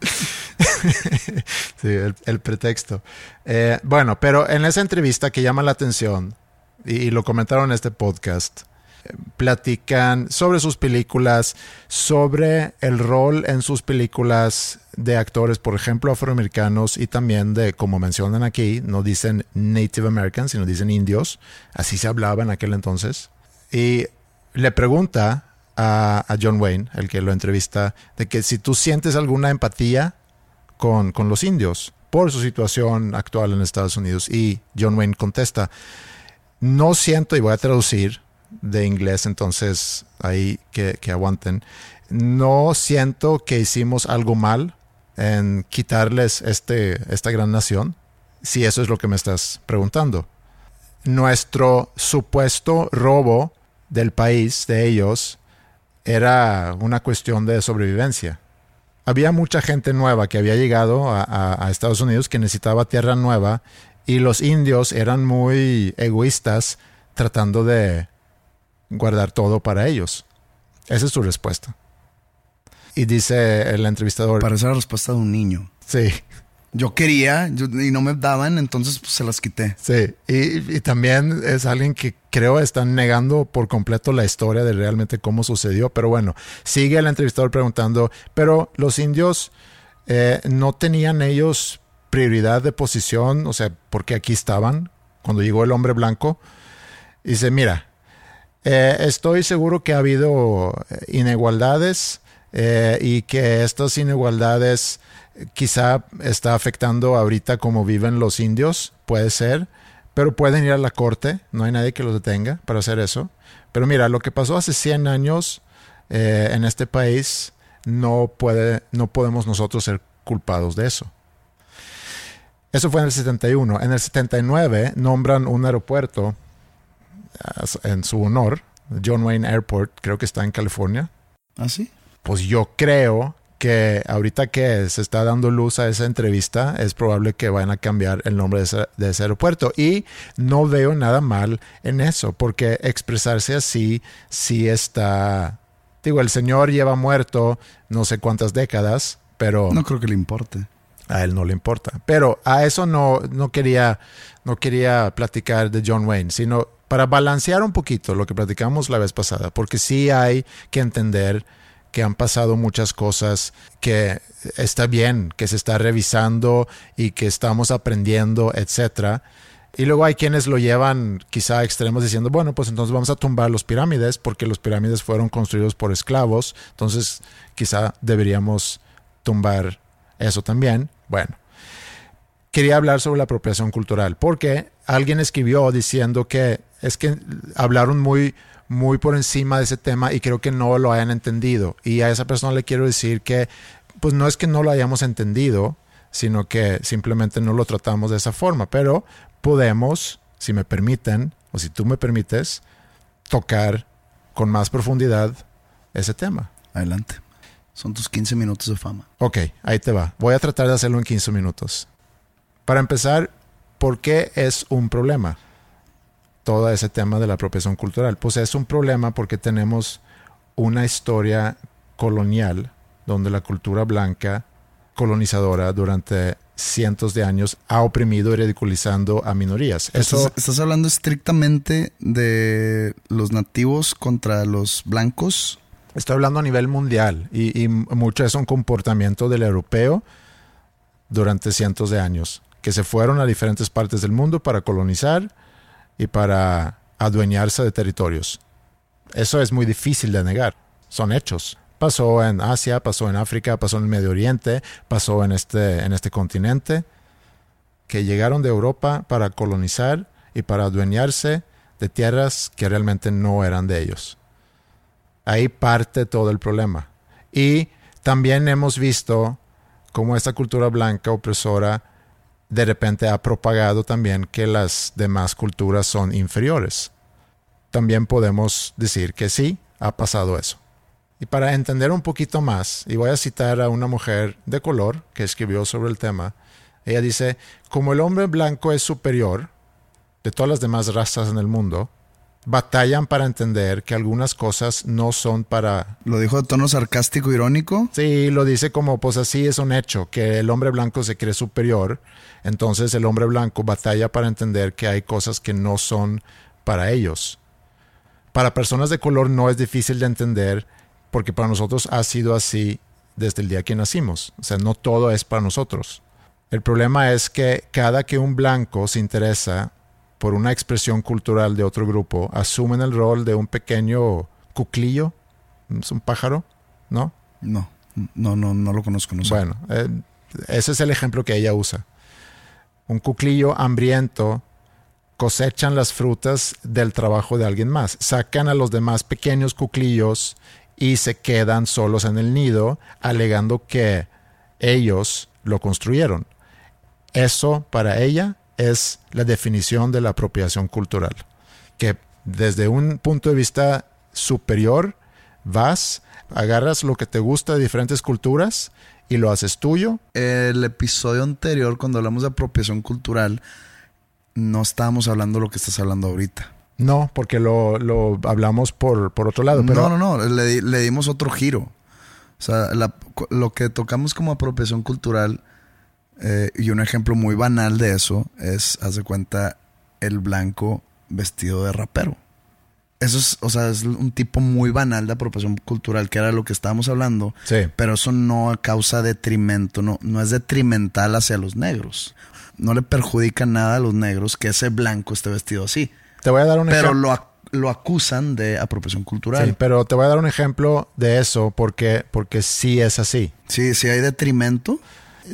sí, el, pretexto. Eh, bueno, pero en esa entrevista que llama la atención, y lo comentaron en este podcast, platican sobre sus películas, sobre el rol en sus películas de actores, por ejemplo, afroamericanos y también de, como mencionan aquí, no dicen Native Americans, sino dicen indios. Así se hablaba en aquel entonces. Y le pregunta a, John Wayne, el que lo entrevista, de que si tú sientes alguna empatía con, con los indios, por su situación actual en Estados Unidos. Y John Wayne contesta, no siento, y voy a traducir de inglés, entonces ahí que, que aguanten, no siento que hicimos algo mal en quitarles este, esta gran nación, si eso es lo que me estás preguntando. Nuestro supuesto robo del país de ellos era una cuestión de sobrevivencia. Había mucha gente nueva que había llegado a, Estados Unidos que necesitaba tierra nueva y los indios eran muy egoístas tratando de guardar todo para ellos. Esa es su respuesta. Y dice el entrevistador. Parece la respuesta de un niño. Sí. Yo quería y no me daban, entonces pues, se las quité. Sí, y, también es alguien que creo están negando por completo la historia de realmente cómo sucedió. Pero bueno, sigue el entrevistador preguntando, pero los indios eh, no tenían ellos prioridad de posición, o sea, porque aquí estaban cuando llegó el hombre blanco. Dice, mira, eh, estoy seguro que ha habido inigualdades eh, y que estas inigualdades quizá está afectando ahorita como viven los indios, puede ser, pero pueden ir a la corte, no hay nadie que los detenga para hacer eso. Pero mira, lo que pasó hace 100 años eh, en este país, no, puede, no podemos nosotros ser culpados de eso. Eso fue en el 71. En el 79 nombran un aeropuerto en su honor, John Wayne Airport, creo que está en California. ¿Ah, sí? Pues yo creo que ahorita que se está dando luz a esa entrevista, es probable que vayan a cambiar el nombre de ese, aeropuerto. Y no veo nada mal en eso, porque expresarse así sí está... Digo, el señor lleva muerto no sé cuántas décadas, pero... No creo que le importe. A él no le importa. Pero a eso no, no, quería, no quería platicar de John Wayne, sino para balancear un poquito lo que platicamos la vez pasada, porque sí hay que entender que han pasado muchas cosas, que está bien, que se está revisando y que estamos aprendiendo, etcétera. Y luego hay quienes lo llevan quizá a extremos diciendo, bueno, pues entonces vamos a tumbar los pirámides porque los pirámides fueron construidos por esclavos, entonces quizá deberíamos tumbar eso también. Bueno, quería hablar sobre la apropiación cultural porque alguien escribió diciendo que es que hablaron muy muy por encima de ese tema y creo que no lo hayan entendido. Y a esa persona le quiero decir que, pues no es que no lo hayamos entendido, sino que simplemente no lo tratamos de esa forma, pero podemos, si me permiten, o si tú me permites, tocar con más profundidad ese tema. Adelante. Son tus 15 minutos de fama. Ok, ahí te va. Voy a tratar de hacerlo en 15 minutos. Para empezar, ¿por qué es un problema? Todo ese tema de la apropiación cultural. Pues es un problema porque tenemos una historia colonial donde la cultura blanca colonizadora durante cientos de años ha oprimido y ridiculizando a minorías. Eso, ¿Estás, hablando estrictamente de los nativos contra los blancos? Estoy hablando a nivel mundial y, y mucho es un comportamiento del europeo durante cientos de años, que se fueron a diferentes partes del mundo para colonizar y para adueñarse de territorios. Eso es muy difícil de negar. Son hechos. Pasó en Asia, pasó en África, pasó en el Medio Oriente, pasó en este, en este continente, que llegaron de Europa para colonizar y para adueñarse de tierras que realmente no eran de ellos. Ahí parte todo el problema. Y también hemos visto cómo esta cultura blanca opresora de repente ha propagado también que las demás culturas son inferiores. También podemos decir que sí, ha pasado eso. Y para entender un poquito más, y voy a citar a una mujer de color que escribió sobre el tema, ella dice, como el hombre blanco es superior de todas las demás razas en el mundo, batallan para entender que algunas cosas no son para... ¿Lo dijo de tono sarcástico, irónico? Sí, lo dice como, pues así es un hecho, que el hombre blanco se cree superior, entonces el hombre blanco batalla para entender que hay cosas que no son para ellos. Para personas de color no es difícil de entender porque para nosotros ha sido así desde el día que nacimos. O sea, no todo es para nosotros. El problema es que cada que un blanco se interesa por una expresión cultural de otro grupo, asumen el rol de un pequeño cuclillo, es un pájaro, ¿no? No, no, no, no lo conozco. No Bueno, eh, ese es el ejemplo que ella usa. un cuclillo hambriento, cosechan las frutas del trabajo de alguien más. Sacan a los demás pequeños cuclillos y se quedan solos en el nido, alegando que ellos lo construyeron. Eso para ella es la definición de la apropiación cultural, que desde un punto de vista superior vas, agarras lo que te gusta de diferentes culturas y lo haces tuyo. El episodio anterior, cuando hablamos de apropiación cultural, no estábamos hablando lo que estás hablando ahorita. No, porque lo, hablamos por, por, otro lado. Pero... No, no, no, le, le dimos otro giro. O sea, lo que tocamos como apropiación cultural, eh, y un ejemplo muy banal de eso, es, haz de cuenta, el blanco vestido de rapero. Eso es, o sea, es un tipo muy banal de apropiación cultural, que era lo que estábamos hablando. Sí. Pero eso no causa detrimento, no, no es detrimental hacia los negros no le perjudica nada a los negros que ese blanco esté vestido así. Te voy a dar un pero ejemplo. Pero lo, acusan de apropiación cultural. Sí, pero te voy a dar un ejemplo de eso porque, porque sí es así. Sí, sí hay detrimento.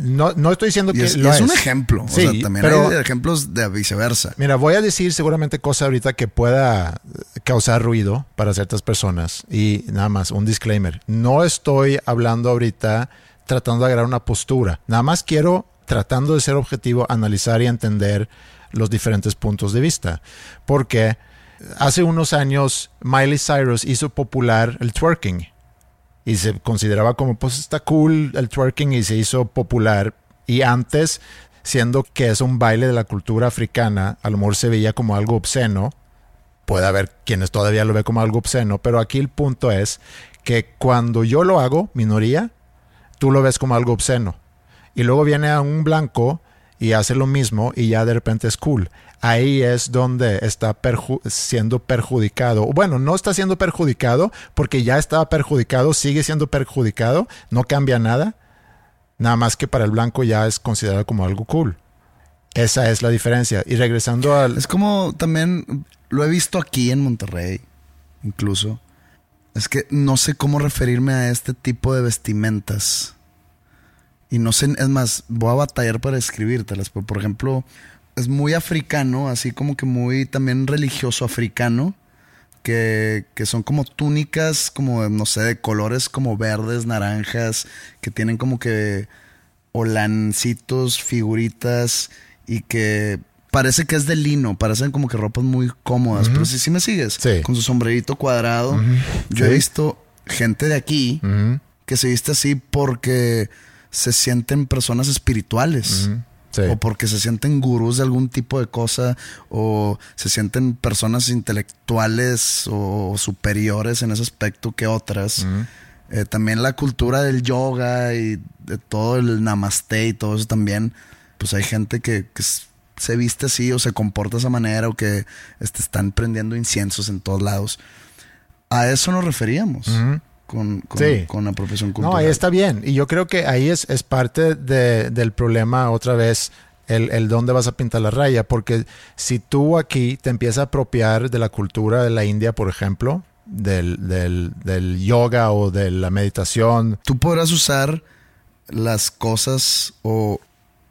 No, no estoy diciendo que es, lo es, un ejemplo. Sí, o sea, también hay ejemplos de viceversa. Mira, voy a decir seguramente cosas ahorita que pueda causar ruido para ciertas personas. Y nada más, un disclaimer. No estoy hablando ahorita tratando de agarrar una postura. Nada más quiero tratando de ser objetivo, analizar y entender los diferentes puntos de vista. Porque hace unos años Miley Cyrus hizo popular el twerking y se consideraba como pues está cool el twerking y se hizo popular. Y antes siendo que es un baile de la cultura africana, a lo mejor se veía como algo obsceno, puede haber quienes todavía lo ve como algo obsceno, pero aquí el punto es que cuando yo lo hago, minoría, tú lo ves como algo obsceno. Y luego viene a un blanco y hace lo mismo y ya de repente es cool. Ahí es donde está siendo perjudicado. Bueno, no está siendo perjudicado porque ya estaba perjudicado, sigue siendo perjudicado, no cambia nada. Nada más que para el blanco ya es considerado como algo cool. Esa es la diferencia. Y regresando al... Es como también lo he visto aquí en Monterrey, incluso. Es que no sé cómo referirme a este tipo de vestimentas y no sé, es más, voy a batallar para escribírtelas. Por ejemplo, es muy africano, así como que muy también religioso africano. Que, que, son como túnicas, como, no sé, de colores como verdes, naranjas, que tienen como que holancitos, figuritas, y que parece que es de lino, parecen como que ropas muy cómodas. Pero si sí, me sigues, con su sombrerito cuadrado. Yo he visto gente de aquí que se viste así porque se sienten personas espirituales. O porque se sienten gurús de algún tipo de cosa, o se sienten personas intelectuales o superiores en ese aspecto que otras. Eh, también la cultura del yoga y de todo el namaste y todo eso también. Pues hay gente que, se viste así o se comporta de esa manera o que este, están prendiendo inciensos en todos lados. A eso nos referíamos con, con, la profesión cultural. No, ahí está bien. Y yo creo que ahí es, es parte del problema otra vez. El, el, dónde vas a pintar la raya, porque si tú aquí te empiezas a apropiar de la cultura de la India, por ejemplo, del, del, del yoga o de la meditación. Tú podrás usar las cosas o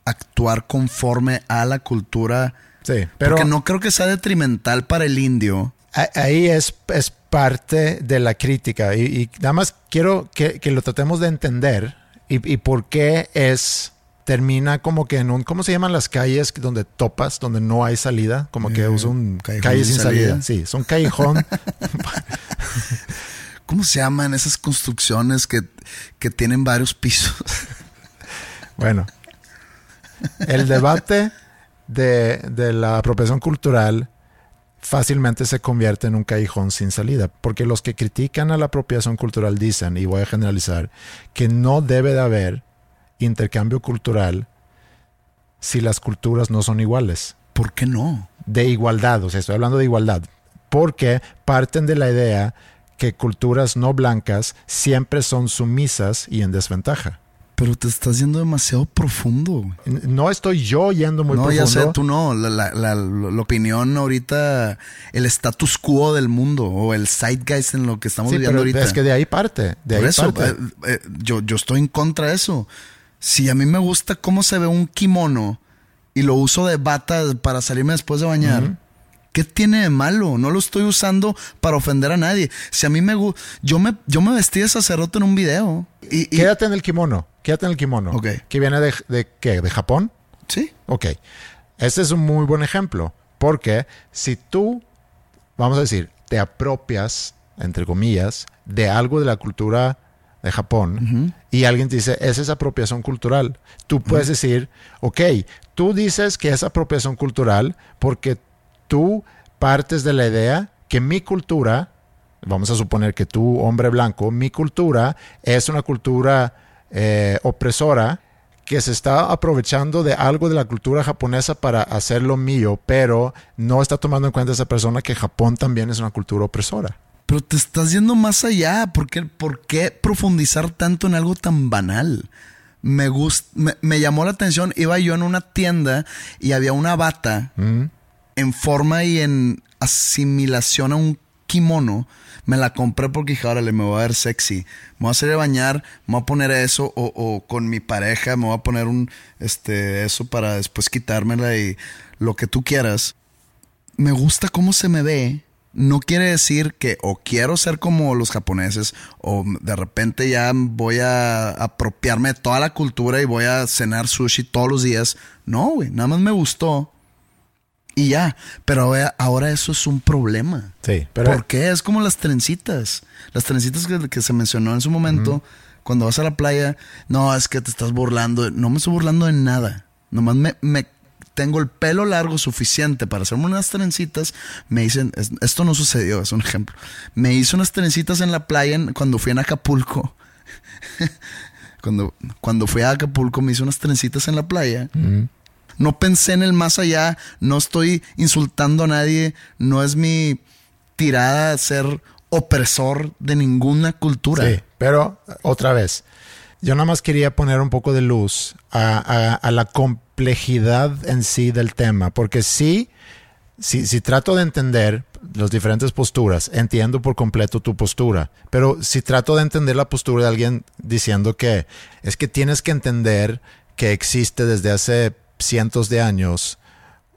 actuar conforme a la cultura. Sí, pero. Porque no creo que sea detrimental para el indio. Ahí es, es parte de la crítica y, nada más quiero que, lo tratemos de entender y, por qué es termina como que en un ¿cómo se llaman las calles donde topas donde no hay salida como que usa un calle sin salida. sí es un callejón ¿cómo se llaman esas construcciones que, que tienen varios pisos? bueno el debate de, de la apropiación cultural fácilmente se convierte en un callejón sin salida, porque los que critican a la apropiación cultural dicen, y voy a generalizar, que no debe de haber intercambio cultural si las culturas no son iguales. ¿Por qué no? De igualdad, o sea, estoy hablando de igualdad, porque parten de la idea que culturas no blancas siempre son sumisas y en desventaja. Pero te estás yendo demasiado profundo. No estoy yo yendo muy profundo. No, ya sé, tú no. La, opinión ahorita, el status quo del mundo o el zeitgeist en lo que estamos viviendo ahorita. Es que de ahí parte. De Por eso, eh, eh, yo, yo estoy en contra de eso. Si a mí me gusta cómo se ve un kimono y lo uso de bata para salirme después de bañar. ¿Qué tiene de malo? No lo estoy usando para ofender a nadie. Si a mí me gusta, yo me, yo me vestí de sacerdote en un video. Y, Quédate en el kimono. Quédate en el kimono. Ok. ¿Que viene de, de qué? ¿De Japón? Sí. Ok. Este es un muy buen ejemplo. Porque si tú, vamos a decir, te apropias, entre comillas, de algo de la cultura de Japón y alguien te dice, esa es apropiación cultural, tú puedes decir, ok, tú dices que es apropiación cultural porque tú partes de la idea que mi cultura, vamos a suponer que tú, hombre blanco, mi cultura es una cultura eh, opresora que se está aprovechando de algo de la cultura japonesa para hacerlo mío, pero no está tomando en cuenta esa persona que Japón también es una cultura opresora. Pero te estás yendo más allá. ¿Por qué, por qué profundizar tanto en algo tan banal? Me, me, me, llamó la atención. Iba yo en una tienda y había una bata en forma y en asimilación a un kimono. Me la compré porque dije, órale, me voy a ver sexy. Me voy a hacer a bañar, me voy a poner eso, o, o, con mi pareja me voy a poner un, este, eso para después quitármela y lo que tú quieras. Me gusta cómo se me ve no quiere decir que o quiero ser como los japoneses o de repente ya voy a apropiarme de toda la cultura y voy a cenar sushi todos los días. No, güey, nada más me gustó. Y ya, pero ahora eso es un problema. Sí, pero... ¿Por qué? Es como las trencitas. Las trencitas que, se mencionó en su momento, cuando vas a la playa, no, es que te estás burlando. No me estoy burlando de nada. Nomás me, me tengo el pelo largo suficiente para hacerme unas trencitas, me dicen, esto no sucedió, es un ejemplo. Me hice unas trencitas en la playa cuando fui en Acapulco. cuando, cuando fui a Acapulco me hice unas trencitas en la playa. No pensé en el más allá, no estoy insultando a nadie, no es mi tirada a ser opresor de ninguna cultura. Sí, pero otra vez, yo nada más quería poner un poco de luz a, la complejidad en sí del tema, porque sí, si, si trato de entender las diferentes posturas, entiendo por completo tu postura, pero si trato de entender la postura de alguien diciendo que es que tienes que entender que existe desde hace cientos de años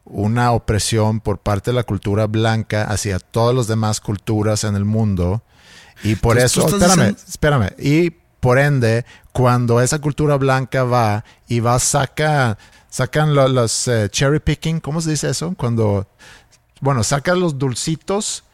una opresión por parte de la cultura blanca hacia todas las demás culturas en el mundo. Y por eso, espérame, espérame. Y por ende, cuando esa cultura blanca va y va, saca sacan los eh, cherry picking, ¿cómo se dice eso? Cuando, bueno, sacan los dulcitos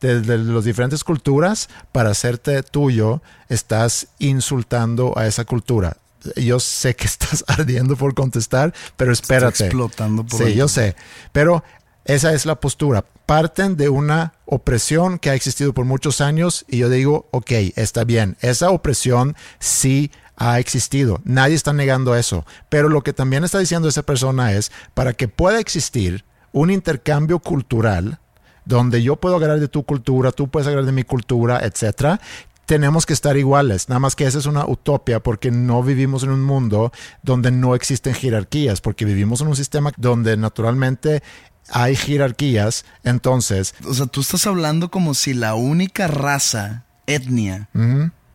de, las diferentes culturas para hacerte tuyo, estás insultando a esa cultura. Yo sé que estás ardiendo por contestar, pero espérate. explotando por Sí, yo sé. Pero esa es la postura. Parten de una opresión que ha existido por muchos años y yo digo, ok, está bien. Esa opresión sí ha existido. Nadie está negando eso. Pero lo que también está diciendo esa persona es, para que pueda existir un intercambio cultural, donde yo puedo agarrar de tu cultura, tú puedes agarrar de mi cultura, etcétera, tenemos que estar iguales. Nada más que esa es una utopia porque no vivimos en un mundo donde no existen jerarquías, porque vivimos en un sistema donde naturalmente hay jerarquías. Entonces. O sea, tú estás hablando como si la única raza, etnia,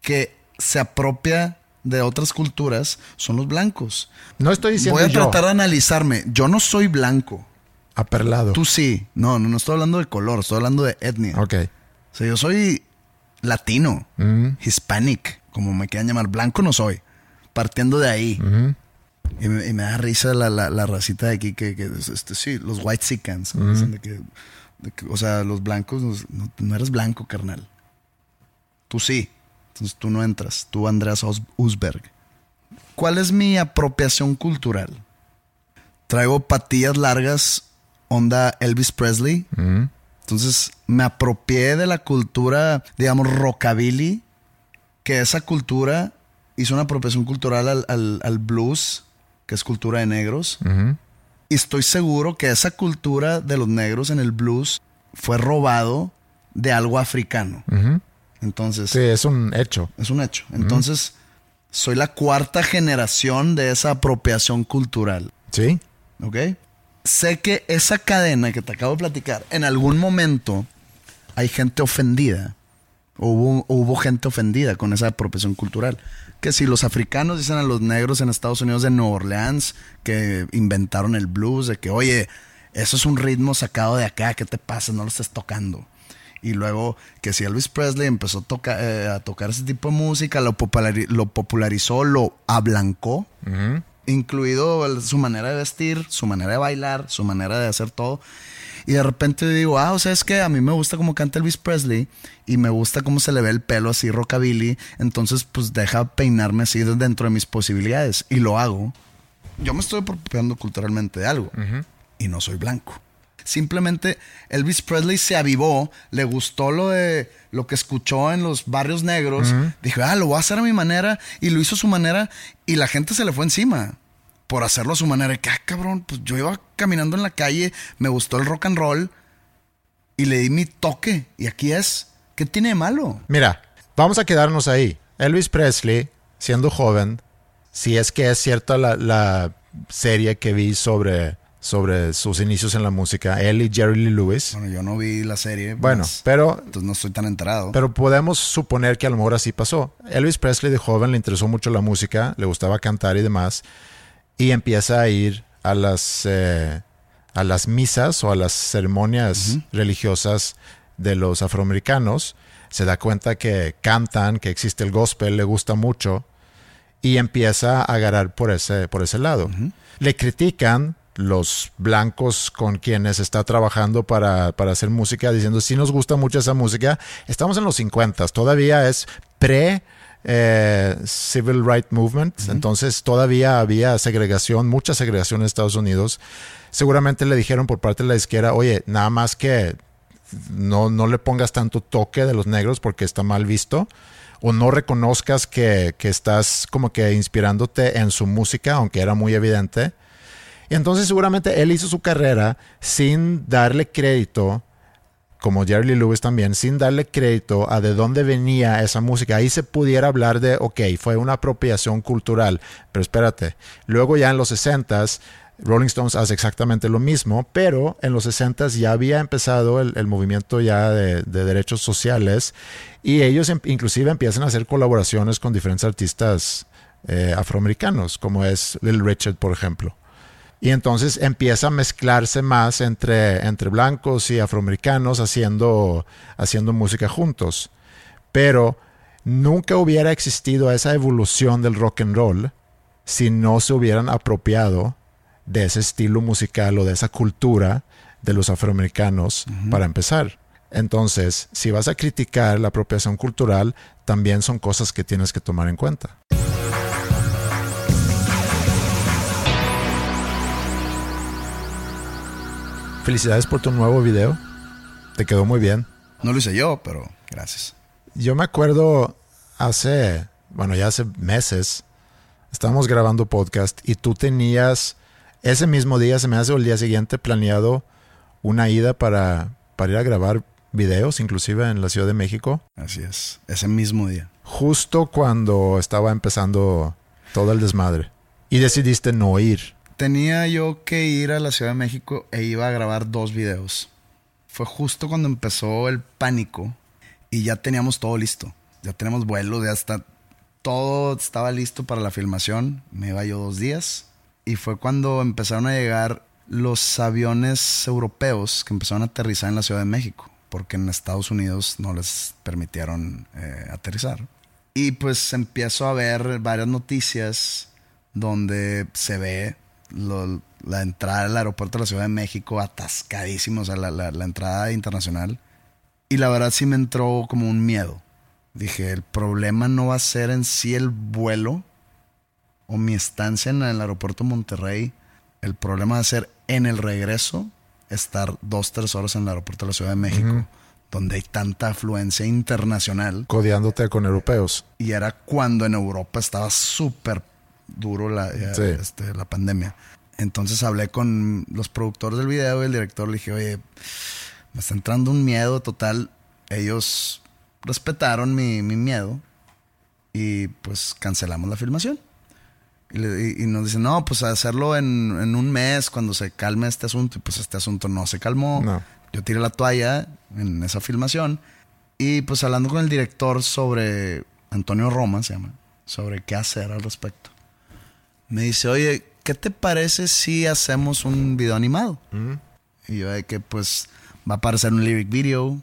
que se apropia de otras culturas son los blancos. No estoy diciendo. Voy a tratar de analizarme. Yo no soy blanco. Aperlado. Tú sí. No, no, no estoy hablando de color, estoy hablando de etnia. Ok. O sea, yo soy latino, mm. hispanic, como me quieran llamar. Blanco no soy. Partiendo de ahí. Mm-hmm. y, me, da risa la, la, racita de aquí que, que este, sí, los white sicans. Mm-hmm. o sea, los blancos, no, no eres blanco, carnal. Tú sí. Entonces tú no entras, tú Andreas Usberg. ¿Cuál es mi apropiación cultural? Traigo patillas largas, onda Elvis Presley. Mm. Entonces me apropié de la cultura, digamos, rockabilly, que esa cultura hizo una apropiación cultural al, blues, que es cultura de negros. Y estoy seguro que esa cultura de los negros en el blues fue robado de algo africano. Entonces. Sí, es un hecho. Es un hecho. Entonces, soy la cuarta generación de esa apropiación cultural. Sí. ¿Ok? Sé que esa cadena que te acabo de platicar, en algún momento hay gente ofendida Hubo, hubo gente ofendida con esa apropiación cultural. Que si los africanos dicen a los negros en Estados Unidos de Nueva Orleans que inventaron el blues, de que, oye, eso es un ritmo sacado de acá, ¿qué te pasa? No lo estés tocando. Y luego que si Elvis Presley empezó a, eh, tocar ese tipo de música, lo, popularizó, lo ablancó, incluido su manera de vestir, su manera de bailar, su manera de hacer todo. Y de repente digo, ah, o sea, es que a mí me gusta cómo canta Elvis Presley y me gusta cómo se le ve el pelo así rockabilly. Entonces, pues deja peinarme así dentro de mis posibilidades. Y lo hago. Yo me estoy apropiando culturalmente de algo. Y no soy blanco. Simplemente Elvis Presley se avivó, le gustó lo de lo que escuchó en los barrios negros. Dijo, ah, lo voy a hacer a mi manera. Y lo hizo a su manera. Y la gente se le fue encima por hacerlo a su manera. Que, ah, cabrón, pues yo iba caminando en la calle, me gustó el rock and roll y le di mi toque. Y aquí es. ¿Qué tiene de malo? Mira, vamos a quedarnos ahí. Elvis Presley, siendo joven, si es que es cierta la, serie que vi sobre, sobre sus inicios en la música, él y Jerry Lee Lewis. Bueno, yo no vi la serie. Bueno, pero. Entonces no estoy tan enterado. Pero podemos suponer que a lo mejor así pasó. Elvis Presley de joven le interesó mucho la música, le gustaba cantar y demás y empieza a ir a las, eh, a las misas o a las ceremonias religiosas de los afroamericanos. Se da cuenta que cantan, que existe el gospel, le gusta mucho y empieza a agarrar por ese, por ese lado. Le critican los blancos con quienes está trabajando para, para, hacer música, diciendo, si nos gusta mucho esa música. Estamos en los 50, todavía es pre eh, civil Rights Movement, entonces todavía había segregación, mucha segregación en Estados Unidos. Seguramente le dijeron por parte de la izquierda, oye, nada más que no, no le pongas tanto toque de los negros porque está mal visto o no reconozcas que, que, estás como que inspirándote en su música, aunque era muy evidente. Entonces seguramente él hizo su carrera sin darle crédito como Jerry Lewis también, sin darle crédito a de dónde venía esa música. Ahí se pudiera hablar de, ok, fue una apropiación cultural, pero espérate, luego ya en los 60s, Rolling Stones hace exactamente lo mismo, pero en los 60s ya había empezado el, movimiento ya de, derechos sociales y ellos em, inclusive empiezan a hacer colaboraciones con diferentes artistas eh, afroamericanos, como es Lil Richard, por ejemplo. Y entonces empieza a mezclarse más entre, entre blancos y afroamericanos haciendo, haciendo música juntos. Pero nunca hubiera existido esa evolución del rock and roll si no se hubieran apropiado de ese estilo musical o de esa cultura de los afroamericanos para empezar. Entonces, si vas a criticar la apropiación cultural, también son cosas que tienes que tomar en cuenta. Felicidades por tu nuevo video. Te quedó muy bien. No lo hice yo, pero gracias. Yo me acuerdo hace, bueno, ya hace meses, estábamos grabando podcast y tú tenías ese mismo día, se me hace el día siguiente, planeado una ida para, para ir a grabar videos, inclusive en la Ciudad de México. Así es, ese mismo día. Justo cuando estaba empezando todo el desmadre. Y decidiste no ir. Tenía yo que ir a la Ciudad de México e iba a grabar dos videos. Fue justo cuando empezó el pánico y ya teníamos todo listo. Ya tenemos vuelos, ya está. Todo estaba listo para la filmación. Me iba yo dos días. Y fue cuando empezaron a llegar los aviones europeos que empezaron a aterrizar en la Ciudad de México. Porque en Estados Unidos no les permitieron eh, aterrizar. Y pues empiezo a ver varias noticias donde se ve la entrada al aeropuerto de la Ciudad de México atascadísimo, o sea, la, entrada internacional. Y la verdad sí me entró como un miedo. Dije, el problema no va a ser en sí el vuelo o mi estancia en el aeropuerto de Monterrey. El problema va a ser en el regreso estar dos, tres horas en el aeropuerto de la Ciudad de México, donde hay tanta afluencia internacional. Codeándote con europeos. Y era cuando en Europa estaba súper duro la, este, la pandemia. Entonces hablé con los productores del video y el director. Le dije, oye, me está entrando un miedo total. Ellos respetaron mi, miedo y pues cancelamos la filmación. Y, nos dicen, no, pues hacerlo en, en, un mes cuando se calme este asunto. Y pues este asunto no se calmó. Yo tiré la toalla en esa filmación Y pues hablando con el director sobre, Antonio Roma se llama, sobre qué hacer al respecto. Me dice, oye, ¿qué te parece si hacemos un video animado? Y yo de que pues va a aparecer un lyric video.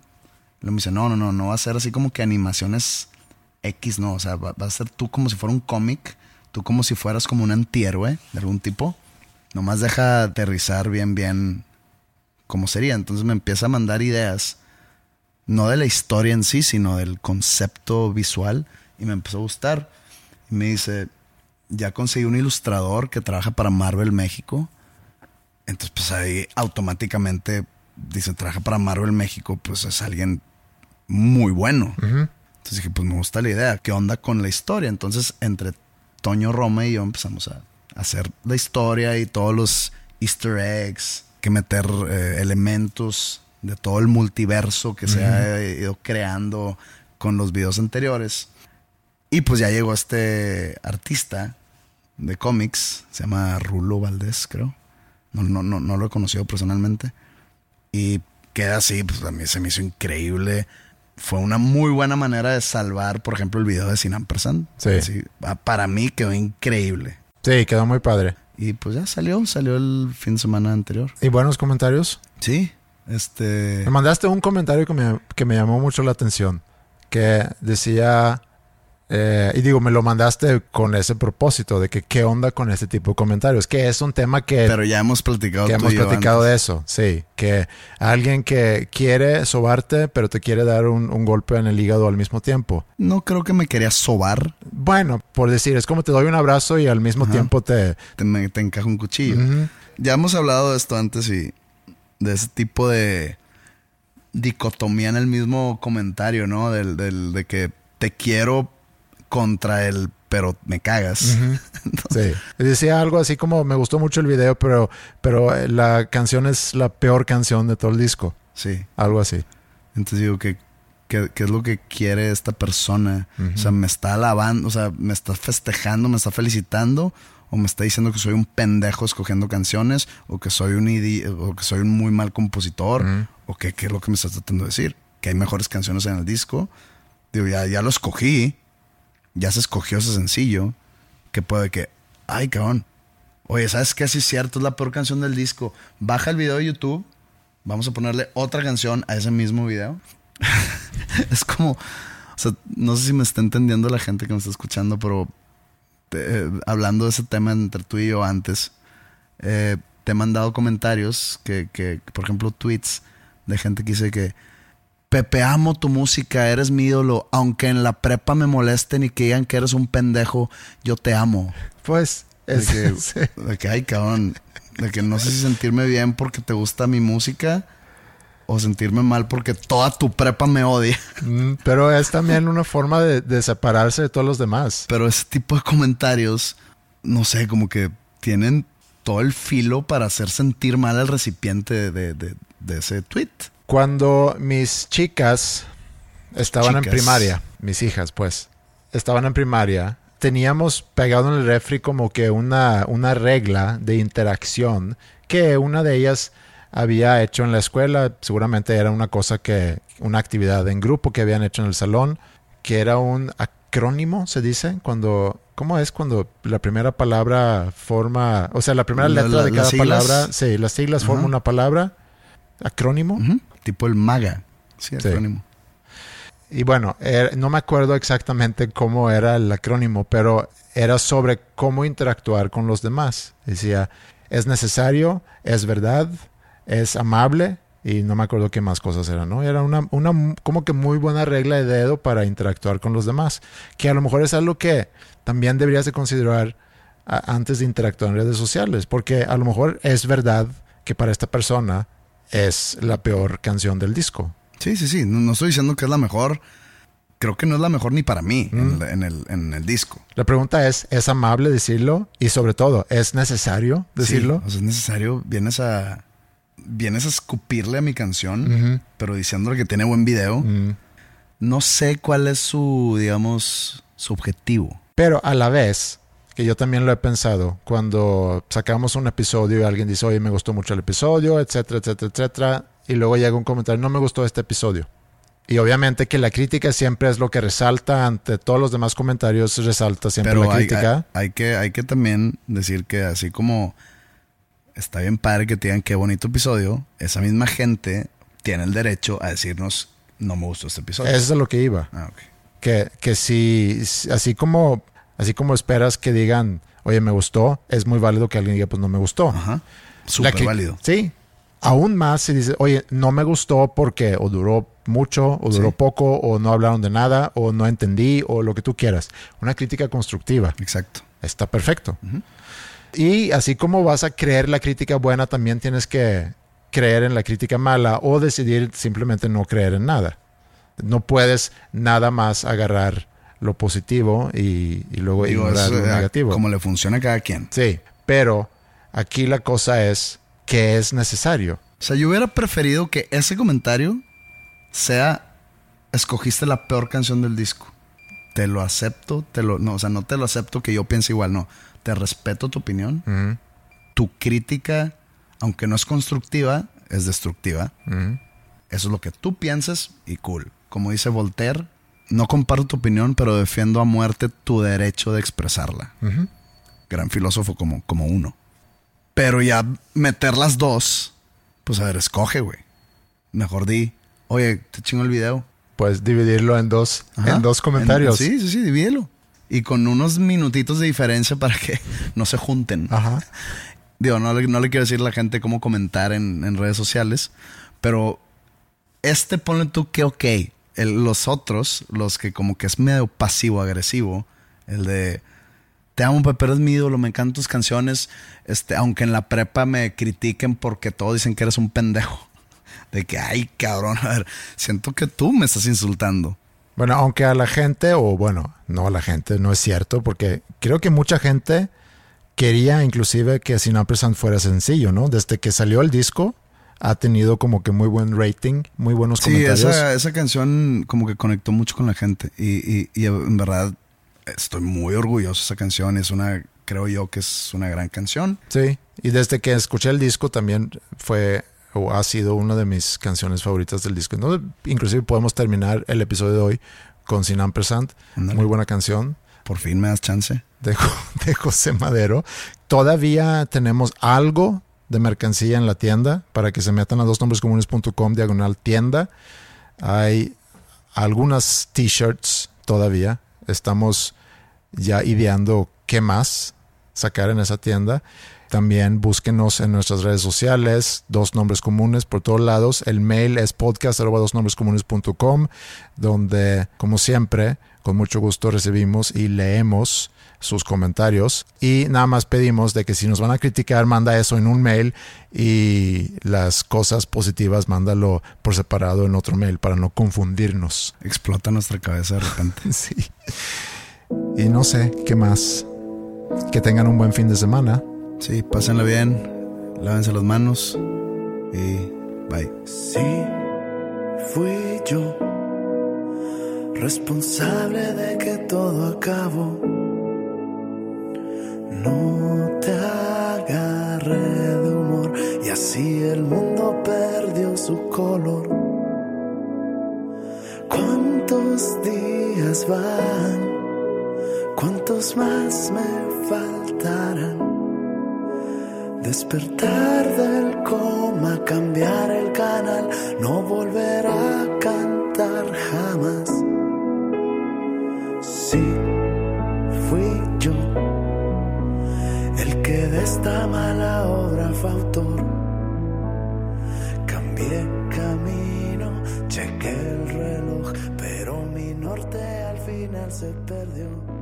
Y me dice, no, no, no, no va a ser así como que animaciones X, no. O sea, va, a ser tú como si fuera un cómic, tú como si fueras como un antihéroe de algún tipo. Nomás deja aterrizar bien, bien cómo sería. Entonces me empieza a mandar ideas, no de la historia en sí, sino del concepto visual. Y me empezó a gustar. Y me dice, ya conseguí un ilustrador que trabaja para Marvel México. Entonces, pues ahí automáticamente dice, trabaja para Marvel México, pues es alguien muy bueno. Entonces dije, pues me gusta la idea. ¿Qué onda con la historia? Entonces, entre Toño Roma y yo empezamos a hacer la historia y todos los easter eggs, que meter eh, elementos de todo el multiverso que se ha ido creando con los videos anteriores. Y pues ya llegó este artista de cómics, se llama Rulo Valdés, creo. No, no, no, no lo he conocido personalmente. Y queda así, pues a mí se me hizo increíble. Fue una muy buena manera de salvar, por ejemplo, el video de Sin Ampersand. Sí. para mí quedó increíble. Sí, quedó muy padre. Y pues ya salió, salió el fin de semana anterior. ¿Y buenos comentarios? Sí. Este. Me mandaste un comentario que me, que me llamó mucho la atención. Que decía eh, y digo, me lo mandaste con ese propósito de que qué onda con este tipo de comentarios, que es un tema que... Pero ya hemos platicado. Que hemos platicado de eso, sí. Que alguien que quiere sobarte, pero te quiere dar un, golpe en el hígado al mismo tiempo. No creo que me quería sobar. Bueno, por decir, es como te doy un abrazo y al mismo tiempo te... Te, me, encaja un cuchillo. Ya hemos hablado de esto antes y de ese tipo de dicotomía en el mismo comentario, ¿no? Del, del, de que te quiero contra el pero me cagas. sí. Decía algo así como me gustó mucho el video, pero, pero eh, la canción es la peor canción de todo el disco. Sí. Algo así. Entonces digo que ¿Qué, es lo que quiere esta persona? O sea, me está alabando, o sea, me está festejando, me está felicitando, o me está diciendo que soy un pendejo escogiendo canciones, o que soy un o que soy un muy mal compositor, o que, qué es lo que me está tratando de decir. Que hay mejores canciones en el disco. Digo, ya, ya lo escogí ya se escogió ese sencillo, que puede que, ay, cabrón. Oye, ¿sabes qué? Sí es cierto, es la peor canción del disco. Baja el video de YouTube, vamos a ponerle otra canción a ese mismo video. es como, o sea, no sé si me está entendiendo la gente que me está escuchando, pero eh, hablando de ese tema entre tú y yo antes, eh, te he mandado comentarios que, que, por ejemplo, tweets de gente que dice que, Pepe, amo tu música, eres mi ídolo. Aunque en la prepa me molesten y que digan que eres un pendejo, yo te amo. Pues, es de que, de que, ay, cabrón, de que no sé si sentirme bien porque te gusta mi música o sentirme mal porque toda tu prepa me odia. Mm, pero es también una forma de, separarse de todos los demás. Pero ese tipo de comentarios, no sé, como que tienen todo el filo para hacer sentir mal al recipiente de, de ese tweet. Cuando mis chicas estaban en primaria, mis hijas, pues, estaban en primaria, teníamos pegado en el refri como que una, una regla de interacción que una de ellas había hecho en la escuela, seguramente era una cosa que, una actividad en grupo que habían hecho en el salón, que era un acrónimo, se dice, cuando, ¿cómo es cuando la primera palabra forma, o sea, la primera letra de cada palabra, sí, las siglas forman una palabra, acrónimo? Tipo el MAGA. Sí, acrónimo. Y bueno, er, no me acuerdo exactamente cómo era el acrónimo, pero era sobre cómo interactuar con los demás. Decía, es necesario, es verdad, es amable, y no me acuerdo qué más cosas eran, ¿no? Era una, una como que muy buena regla de dedo para interactuar con los demás, que a lo mejor es algo que también deberías de considerar antes de interactuar en redes sociales, porque a lo mejor es verdad que para esta persona es la peor canción del disco. Sí, sí, sí. No, estoy diciendo que es la mejor. Creo que no es la mejor ni para mí en, mm. el, en, el, disco. La pregunta es, ¿es amable decirlo? Y sobre todo, ¿es necesario decirlo? Sí, es necesario. Vienes a, vienes a escupirle a mi canción, pero diciéndole que tiene buen video. No sé cuál es su, digamos, su objetivo. Pero a la vez, que yo también lo he pensado cuando sacamos un episodio y alguien dice, oye, me gustó mucho el episodio, etcétera, etcétera, etcétera, y luego llega un comentario, no me gustó este episodio. Y obviamente que la crítica siempre es lo que resalta ante todos los demás comentarios, resalta siempre la crítica. Hay, que, hay que también decir que así como está bien padre que te digan qué bonito episodio, esa misma gente tiene el derecho a decirnos no me gustó este episodio. Eso es lo que iba. Ah, que, que si, así como, así como esperas que digan, oye, me gustó, es muy válido que alguien diga, pues no me gustó. Ajá. Súper válido. Sí. Aún más si dice, oye, no me gustó porque o duró mucho, o duró poco, o no hablaron de nada, o no entendí, o lo que tú quieras. Una crítica constructiva. Exacto. Está perfecto. Y así como vas a creer la crítica buena, también tienes que creer en la crítica mala o decidir simplemente no creer en nada. No puedes nada más agarrar lo positivo y, luego ignorar lo eh, negativo. Como le funciona a cada quien. Sí, pero aquí la cosa es que es necesario. O sea, yo hubiera preferido que ese comentario sea escogiste la peor canción del disco. Te lo acepto, te lo no, o sea, no te lo acepto que yo piense igual, no. Te respeto tu opinión. Tu crítica aunque no es constructiva, es destructiva. Eso es lo que tú piensas y cool. Como dice Voltaire, no comparto tu opinión, pero defiendo a muerte tu derecho de expresarla. Gran filósofo como, como uno. Pero ya meter las dos, pues a ver, escoge, güey. Mejor di, oye, te chingo el video. Puedes dividirlo en dos, en dos comentarios. sí, sí, sí, divídelo. Y con unos minutitos de diferencia para que no se junten. Ajá. Digo, no le, no le quiero decir a la gente cómo comentar en, redes sociales, pero este ponle tú que ok. Los otros, los que como que es medio pasivo-agresivo, el de te amo, Pepe, eres mi ídolo, me encantan tus canciones, este, aunque en la prepa me critiquen porque todos dicen que eres un pendejo. De que, ay, cabrón, a ver, siento que tú me estás insultando. Bueno, aunque a la gente, o bueno, no a la gente, no es cierto, porque creo que mucha gente quería inclusive que Sin Ampersand fuera sencillo, ¿no? Desde que salió el disco ha tenido como que muy buen rating, muy buenos comentarios. Sí, esa, esa, canción como que conectó mucho con la gente y, y, en verdad estoy muy orgulloso de esa canción, es una, creo yo que es una gran canción. Sí, y desde que escuché el disco también fue o ha sido una de mis canciones favoritas del disco. ¿no? Inclusive podemos terminar el episodio de hoy con Sin Ampersand, muy buena canción. Por fin me das chance. De, de José Madero. Todavía tenemos algo de mercancía en la tienda para que se metan a dosnombrescomunes.com diagonal tienda. Hay algunas t-shirts todavía. Estamos ya ideando qué más sacar en esa tienda. También búsquenos en nuestras redes sociales, dos nombres comunes por todos lados. El mail es podcast.dosnombrescomunes.com, donde, como siempre, con mucho gusto recibimos y leemos sus comentarios y nada más pedimos de que si nos van a criticar manda eso en un mail y las cosas positivas mándalo por separado en otro mail para no confundirnos. Explota nuestra cabeza de repente. sí. Y no sé, ¿qué más? Que tengan un buen fin de semana. Sí, pásenla bien, lávense las manos y bye. Sí, fui yo responsable de que todo acabó. No te agarré de humor y así el mundo perdió su color. ¿Cuántos días van? ¿Cuántos más me faltarán? Despertar del coma, cambiar el canal, no volver a cantar jamás. Esta mala obra fue autor. Cambié camino, chequé el reloj, pero mi norte al final se perdió.